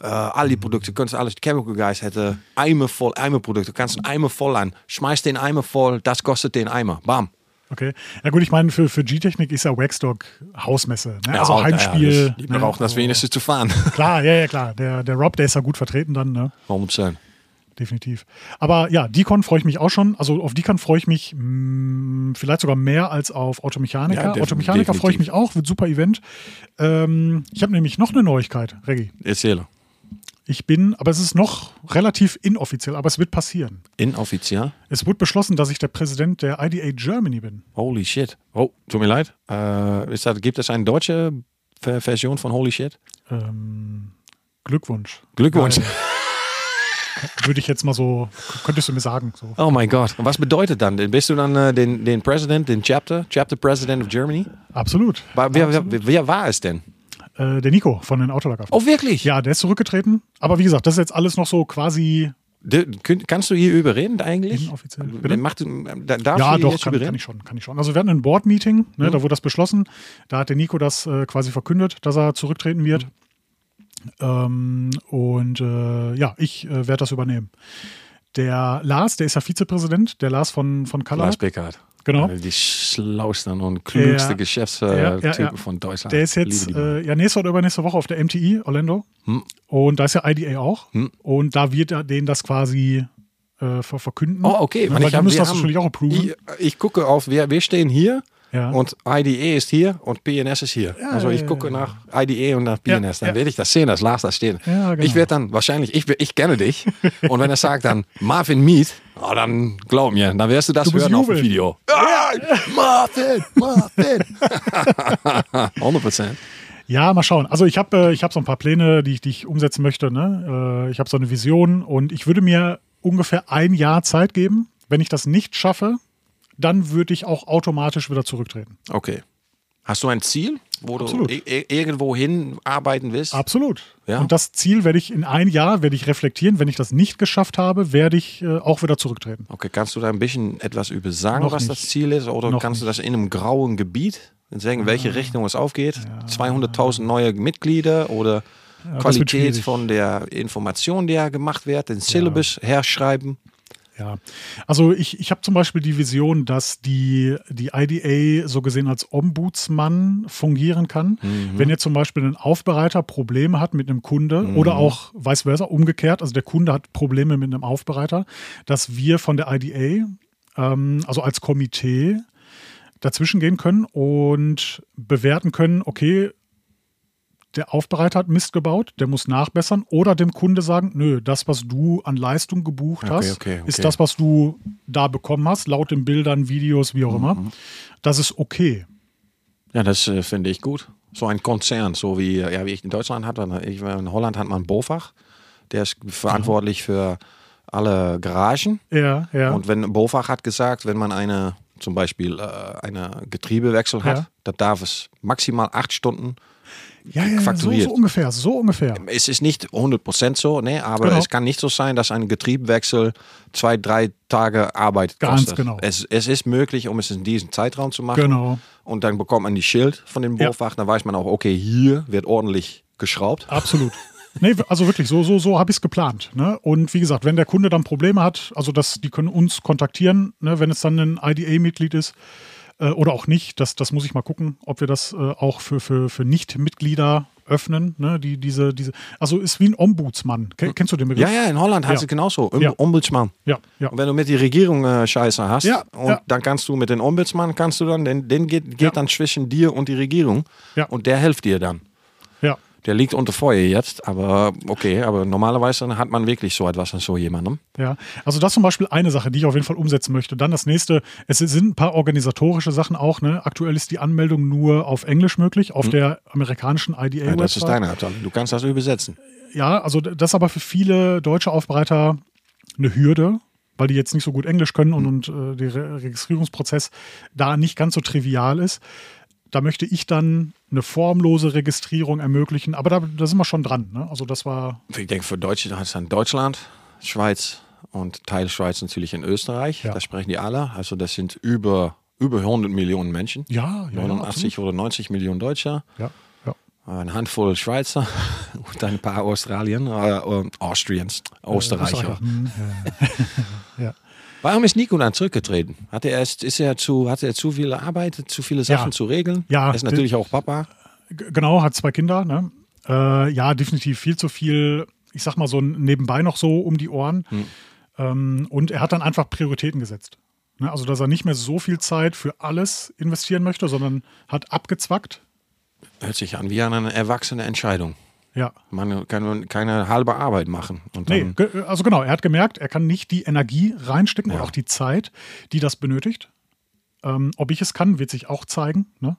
äh, all die Produkte, kannst alles. Chemical Guys hätte Eimer voll, Eimer Produkte, kannst einen Eimer voll an, schmeißt den Eimer voll, das kostet den Eimer. Bam. Okay. Ja gut, ich meine, für, für G-Technik ist ja Waxdog Hausmesse. Ne? also ja, Heimspiel. Ja, die ne? brauchen das wenigstens zu fahren. <laughs> Klar, ja, ja, klar. Der, der Rob, der ist ja gut vertreten dann. Ne? 100%. Definitiv. Aber ja, Decon freue ich mich auch schon. Also auf Decon freue ich mich mh, vielleicht sogar mehr als auf Automechaniker. Ja, Automechaniker freue ich mich auch, wird super Event. Ähm, ich habe nämlich noch eine Neuigkeit, Reggie. Erzähle. Ich bin, aber es ist noch relativ inoffiziell, aber es wird passieren. Inoffiziell? Es wurde beschlossen, dass ich der Präsident der IDA Germany bin. Holy shit. Oh, tut mir leid. Äh, ist das, gibt es eine deutsche Ver- Version von Holy shit? Ähm, Glückwunsch. Glückwunsch. Geil. Würde ich jetzt mal so, könntest du mir sagen. So. Oh mein Gott. Und was bedeutet dann? Bist du dann äh, den, den President, den Chapter, Chapter President of Germany? Absolut. Wer, wer war es denn? Äh, der Nico von den Autolager. Oh, wirklich? Ja, der ist zurückgetreten. Aber wie gesagt, das ist jetzt alles noch so quasi. Könnt- kannst du hier überreden eigentlich? Inoffiziell. Bitte? Macht, da, darfst Ja, doch, kann, kann ich schon, kann ich schon. Also wir hatten ein Board-Meeting, ne, da wurde das beschlossen. Da hat der Nico das äh, quasi verkündet, dass er zurücktreten wird. Ähm, und äh, ja, ich äh, werde das übernehmen. Der Lars, der ist ja Vizepräsident, der Lars von, von Color. Lars Beckhardt. Genau. Die schlausten und klügste Ja. Geschäftstypen Ja, ja, ja. von Deutschland. Der ist jetzt äh, ja nächste oder übernächste Woche auf der MTI Orlando. Und da ist ja IDA auch. Hm. Und da wird er denen das quasi äh, ver verkünden. Oh, okay. Ja, Weil ich hab- müssen das haben- natürlich auch approven. Ich, ich gucke auf, wir, wir stehen hier Ja. und IDE ist hier und PNS ist hier. also ich ja, gucke ja, nach IDE und nach PNS. Dann ja. werde ich das sehen, dass Lars da steht. Ja, genau. Ich werde dann wahrscheinlich, ich, ich kenne dich. und wenn er sagt dann <laughs> Marvin Mead, oh, dann glaub mir, dann wirst du das Du hören auf dem. Video. Ah, Marvin, Marvin. 100 Prozent. Ja, mal schauen. Also ich habe äh, ich hab so ein paar Pläne, die ich, die ich umsetzen möchte. Ne? Äh, ich habe so eine Vision und ich würde mir ungefähr ein Jahr Zeit geben. Wenn ich das nicht schaffe, dann würde ich auch automatisch wieder zurücktreten. Okay. Hast du ein Ziel, wo Absolut. du irgendwo hin arbeiten willst? Absolut. Ja. Und das Ziel werde ich in ein Jahr werde ich reflektieren. Wenn ich das nicht geschafft habe, werde ich äh, auch wieder zurücktreten. Okay, kannst du da ein bisschen etwas über sagen, Noch was nicht. das Ziel ist? Oder Noch kannst du nicht. das in einem grauen Gebiet sagen, welche Richtung es aufgeht? 200.000 neue Mitglieder oder Qualität von der Information, die ja gemacht wird, den Syllabus herschreiben? Ja, also ich, ich habe zum Beispiel die Vision, dass die, die IDA so gesehen als Ombudsmann fungieren kann. Wenn jetzt zum Beispiel ein Aufbereiter Probleme hat mit einem Kunde oder auch vice versa, umgekehrt, also der Kunde hat Probleme mit einem Aufbereiter, dass wir von der IDA, ähm, also als Komitee, dazwischen gehen können und bewerten können, okay, der Aufbereiter hat Mist gebaut, der muss nachbessern oder dem Kunde sagen, nö, das, was du an Leistung gebucht Okay, hast, okay, okay. ist das, was du da bekommen hast, laut den Bildern, Videos, wie auch immer. Mhm. Das ist okay. Ja, das äh, finde ich gut. So ein Konzern, so wie, ja, wie ich in Deutschland hatte. Ich, in Holland hat man Bofach, der ist verantwortlich für alle Garagen. Ja, ja. Und wenn Bofach hat gesagt, wenn man eine zum Beispiel äh, eine Getriebewechsel hat, Ja. dann darf es maximal acht Stunden. Ja, ja, so, fakturiert. so ungefähr, so ungefähr. Es ist nicht 100% so, ne, aber Genau. es kann nicht so sein, dass ein Getriebewechsel zwei, drei Tage Arbeit Ganz kostet. genau. Es, es ist möglich, um es in diesem Zeitraum zu machen. Genau. Und dann bekommt man die Schild von dem Ja. Bofach, dann weiß man auch, okay, hier wird ordentlich geschraubt. Absolut. <laughs> Nee, also wirklich, so, so, so habe ich es geplant. Ne? Und wie gesagt, wenn der Kunde dann Probleme hat, also das, die können uns kontaktieren, ne? wenn es dann ein IDA-Mitglied ist äh, oder auch nicht, das, das muss ich mal gucken, ob wir das äh, auch für, für, für Nicht-Mitglieder öffnen. Ne? Die, diese, diese, also ist wie ein Ombudsmann. Ken, kennst du den Begriff? Ja, ja, in Holland hat Ja. es genauso. Ja. Ombudsman. Ja, ja. Und wenn du mit die Regierung äh, Scheiße hast, Ja, und ja. dann kannst du mit dem Ombudsmann, kannst du dann, den, den geht, geht dann zwischen dir und die Regierung Ja. und der hilft dir dann. Der liegt unter Feuer jetzt, aber okay, aber normalerweise hat man wirklich so etwas an so jemandem. Ja, also das zum Beispiel eine Sache, die ich auf jeden Fall umsetzen möchte. Dann das nächste, es sind ein paar organisatorische Sachen auch. Ne? Aktuell ist die Anmeldung nur auf Englisch möglich, auf der amerikanischen IDA-Website. Ja, das ist deine Abteilung. Du kannst das übersetzen. Ja, also das ist aber für viele deutsche Aufbereiter eine Hürde, weil die jetzt nicht so gut Englisch können und, und äh, der Re Registrierungsprozess da nicht ganz so trivial ist. Da möchte ich dann eine formlose Registrierung ermöglichen, aber da, da sind wir schon dran. Ne? Also das war, Ich denke, für Deutsche hat es dann Deutschland, Schweiz und Teil Schweiz natürlich in Österreich. Ja. Da sprechen die alle. Also das sind über, über 100 Millionen Menschen. ja, ja, ja 89 oder 90 Millionen Deutsche. Ja, ja. Eine Handvoll Schweizer <laughs> und ein paar Australien, äh, äh, Austrians, Österreicher. Hm, ja, ja. <laughs> ja. Warum ist Nico dann zurückgetreten? Hat er erst, ist er zu, hat er zu viel Arbeit, zu viele Sachen Ja. zu regeln? Ja, Er ist natürlich auch Papa. Genau, hat zwei Kinder. Ne? Äh, ja, definitiv viel zu viel, ich sag mal so nebenbei noch so um die Ohren. Ähm, und er hat dann einfach Prioritäten gesetzt. Ne? Also, dass er nicht mehr so viel Zeit für alles investieren möchte, sondern hat abgezwackt. Hört sich an wie eine erwachsene Entscheidung. Ja. Man kann keine halbe Arbeit machen. Und Nee, also genau, er hat gemerkt, er kann nicht die Energie reinstecken Ja. oder auch die Zeit, die das benötigt. Ähm, ob ich es kann, wird sich auch zeigen. Ne?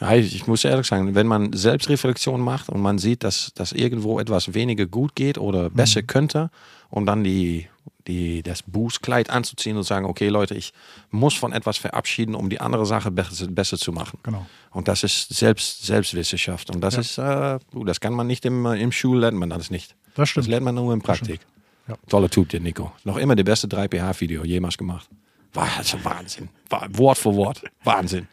Ja, ich ich muss ehrlich sagen, wenn man Selbstreflexion macht und man sieht, dass, dass irgendwo etwas weniger gut geht oder besser könnte und dann die, die, das Bußkleid anzuziehen und sagen, okay Leute, ich muss von etwas verabschieden, um die andere Sache besser, besser zu machen. Genau. Und das ist Selbst, Selbstwissenschaft. Und das Ja. ist, äh, das kann man nicht im, äh, im Schul lernt man das nicht. Das Das stimmt. lernt man nur in Praktik. Ja. Toller Typ, der Nico. Noch immer der beste 3PH-Video jemals gemacht. War also Wahnsinn. War, Wort für Wort. Wahnsinn.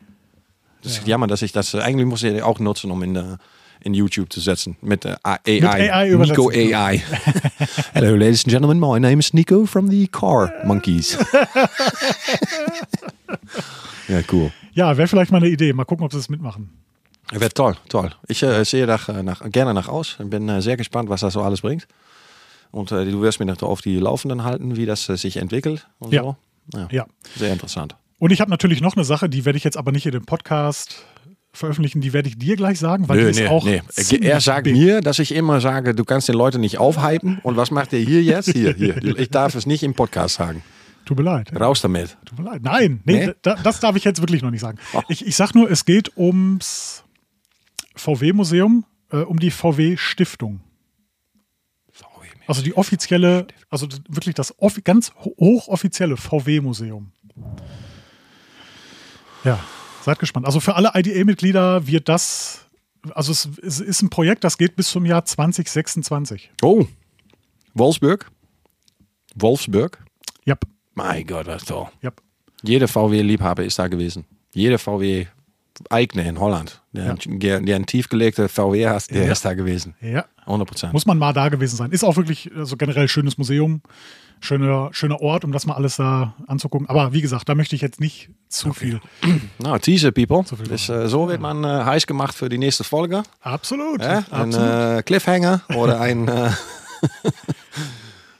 Das ist jammer, dass ich das, äh, eigentlich muss ich auch nutzen, um in, äh, in YouTube zu setzen. Mit äh, AI. AI Nico. AI. <laughs> Hello, ladies and gentlemen. My name is Nico from the Car Monkeys. <laughs> ja, cool. Ja, wäre vielleicht mal eine Idee. Mal gucken, ob sie es mitmachen. Wird toll, toll. Ich äh, sehe da äh, nach, gerne nach aus. Ich bin äh, sehr gespannt, was das so alles bringt. Und äh, du wirst mir noch auf die Laufenden halten, wie das äh, sich entwickelt und Ja. so. Ja, Ja. Sehr interessant. Und ich habe natürlich noch eine Sache, die werde ich jetzt aber nicht in dem Podcast veröffentlichen, die werde ich dir gleich sagen, weil die ist auch ziemlich Er sagt big. mir, dass ich immer sage, du kannst den Leuten nicht aufhypen. Und was macht er hier jetzt? Hier, hier. Ich darf es nicht im Podcast sagen. Tut mir leid. Raus damit. Tut mir leid. Nein, nee, Nee? Da, das darf ich jetzt wirklich noch nicht sagen. Oh. Ich, ich sag nur, es geht ums VW-Museum, äh, um die VW-Stiftung. Also die offizielle, also wirklich das ganz ho- hochoffizielle VW-Museum. Ja, seid gespannt. Also für alle IDA-Mitglieder wird das, also es, es ist ein Projekt, das geht bis zum Jahr 2026. Oh, Wolfsburg. Wolfsburg. Ja, Mein Gott, was toll. ja. Jeder VW-Liebhaber ist da gewesen. Jeder VW-Eigner in Holland, der, Ja. ein- der, ein tiefgelegter VW hat, der Ja. ist da gewesen. Ja, 100 Prozent. Muss man mal da gewesen sein. Ist auch wirklich also generell schönes Museum, schöner, schöner Ort, um das mal alles da anzugucken. Aber wie gesagt, da möchte ich jetzt nicht zu viel. Nou, teaser, people. Dus äh, so wird man äh, heiß gemacht für die nächste Folge. Absolut. Äh? Ein Absolut. äh, Cliffhanger oder ein. <laughs>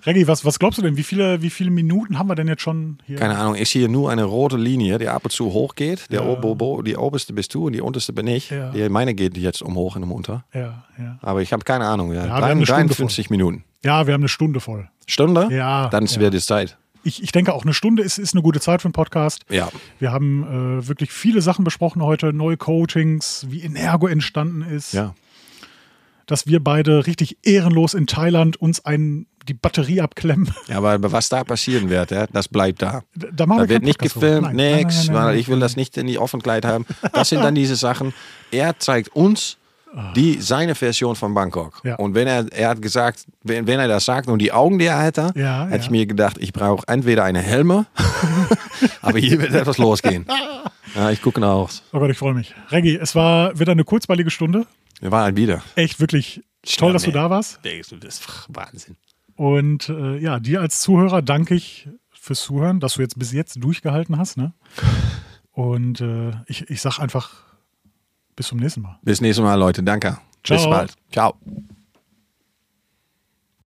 Reggie, was, was glaubst du denn? Wie viele, wie viele Minuten haben wir denn jetzt schon hier? keine Ahnung, ist hier nur eine rote Linie, die ab und zu hochgeht. Der Ja. Obo, Bo- die oberste bist du und die unterste bin ich. Ja. Die, meine geht jetzt um hoch und um unter. Ja, ja. Aber ich habe keine Ahnung. Ja, wir haben eine Stunde 53 Minuten. ja, wir haben eine Stunde voll. Stunde? Ja, Dann ist ja. wieder die Zeit. Ich, ich denke auch, eine Stunde ist, ist eine gute Zeit für einen Podcast. Ja. Wir haben äh, wirklich viele Sachen besprochen heute, neue Coachings, wie Energo entstanden ist, Ja. dass wir beide richtig ehrenlos in Thailand uns ein, die Batterie abklemmen. Ja, aber was da passieren wird, ja, das bleibt da. Da, Da wird nicht Podcast gefilmt. Nein, nein, nein, nein, weil nein, ich will das nicht in die Offenheit haben. Das sind dann diese Sachen. Er zeigt uns die, seine Version von Bangkok. Ja. Und wenn er, er hat gesagt, wenn, wenn er das sagt und die Augen, die er hatte, Ja, hätte ja. ich mir gedacht, ich brauche entweder eine Helme, <laughs> aber hier wird etwas losgehen. Ja, ich gucke nach aus. Oh Gott, ich freue mich. Reggie, es war wieder eine kurzweilige Stunde. Wir waren wieder. Echt wirklich toll, dass du da warst. Das ist Wahnsinn. Und äh, ja, dir als Zuhörer danke ich fürs Zuhören, dass du jetzt bis jetzt durchgehalten hast. Ne? Und äh, ich, ich sag einfach bis zum nächsten Mal. Bis nächstes Mal, Leute. Danke. Bis Ciao. bald. Ciao.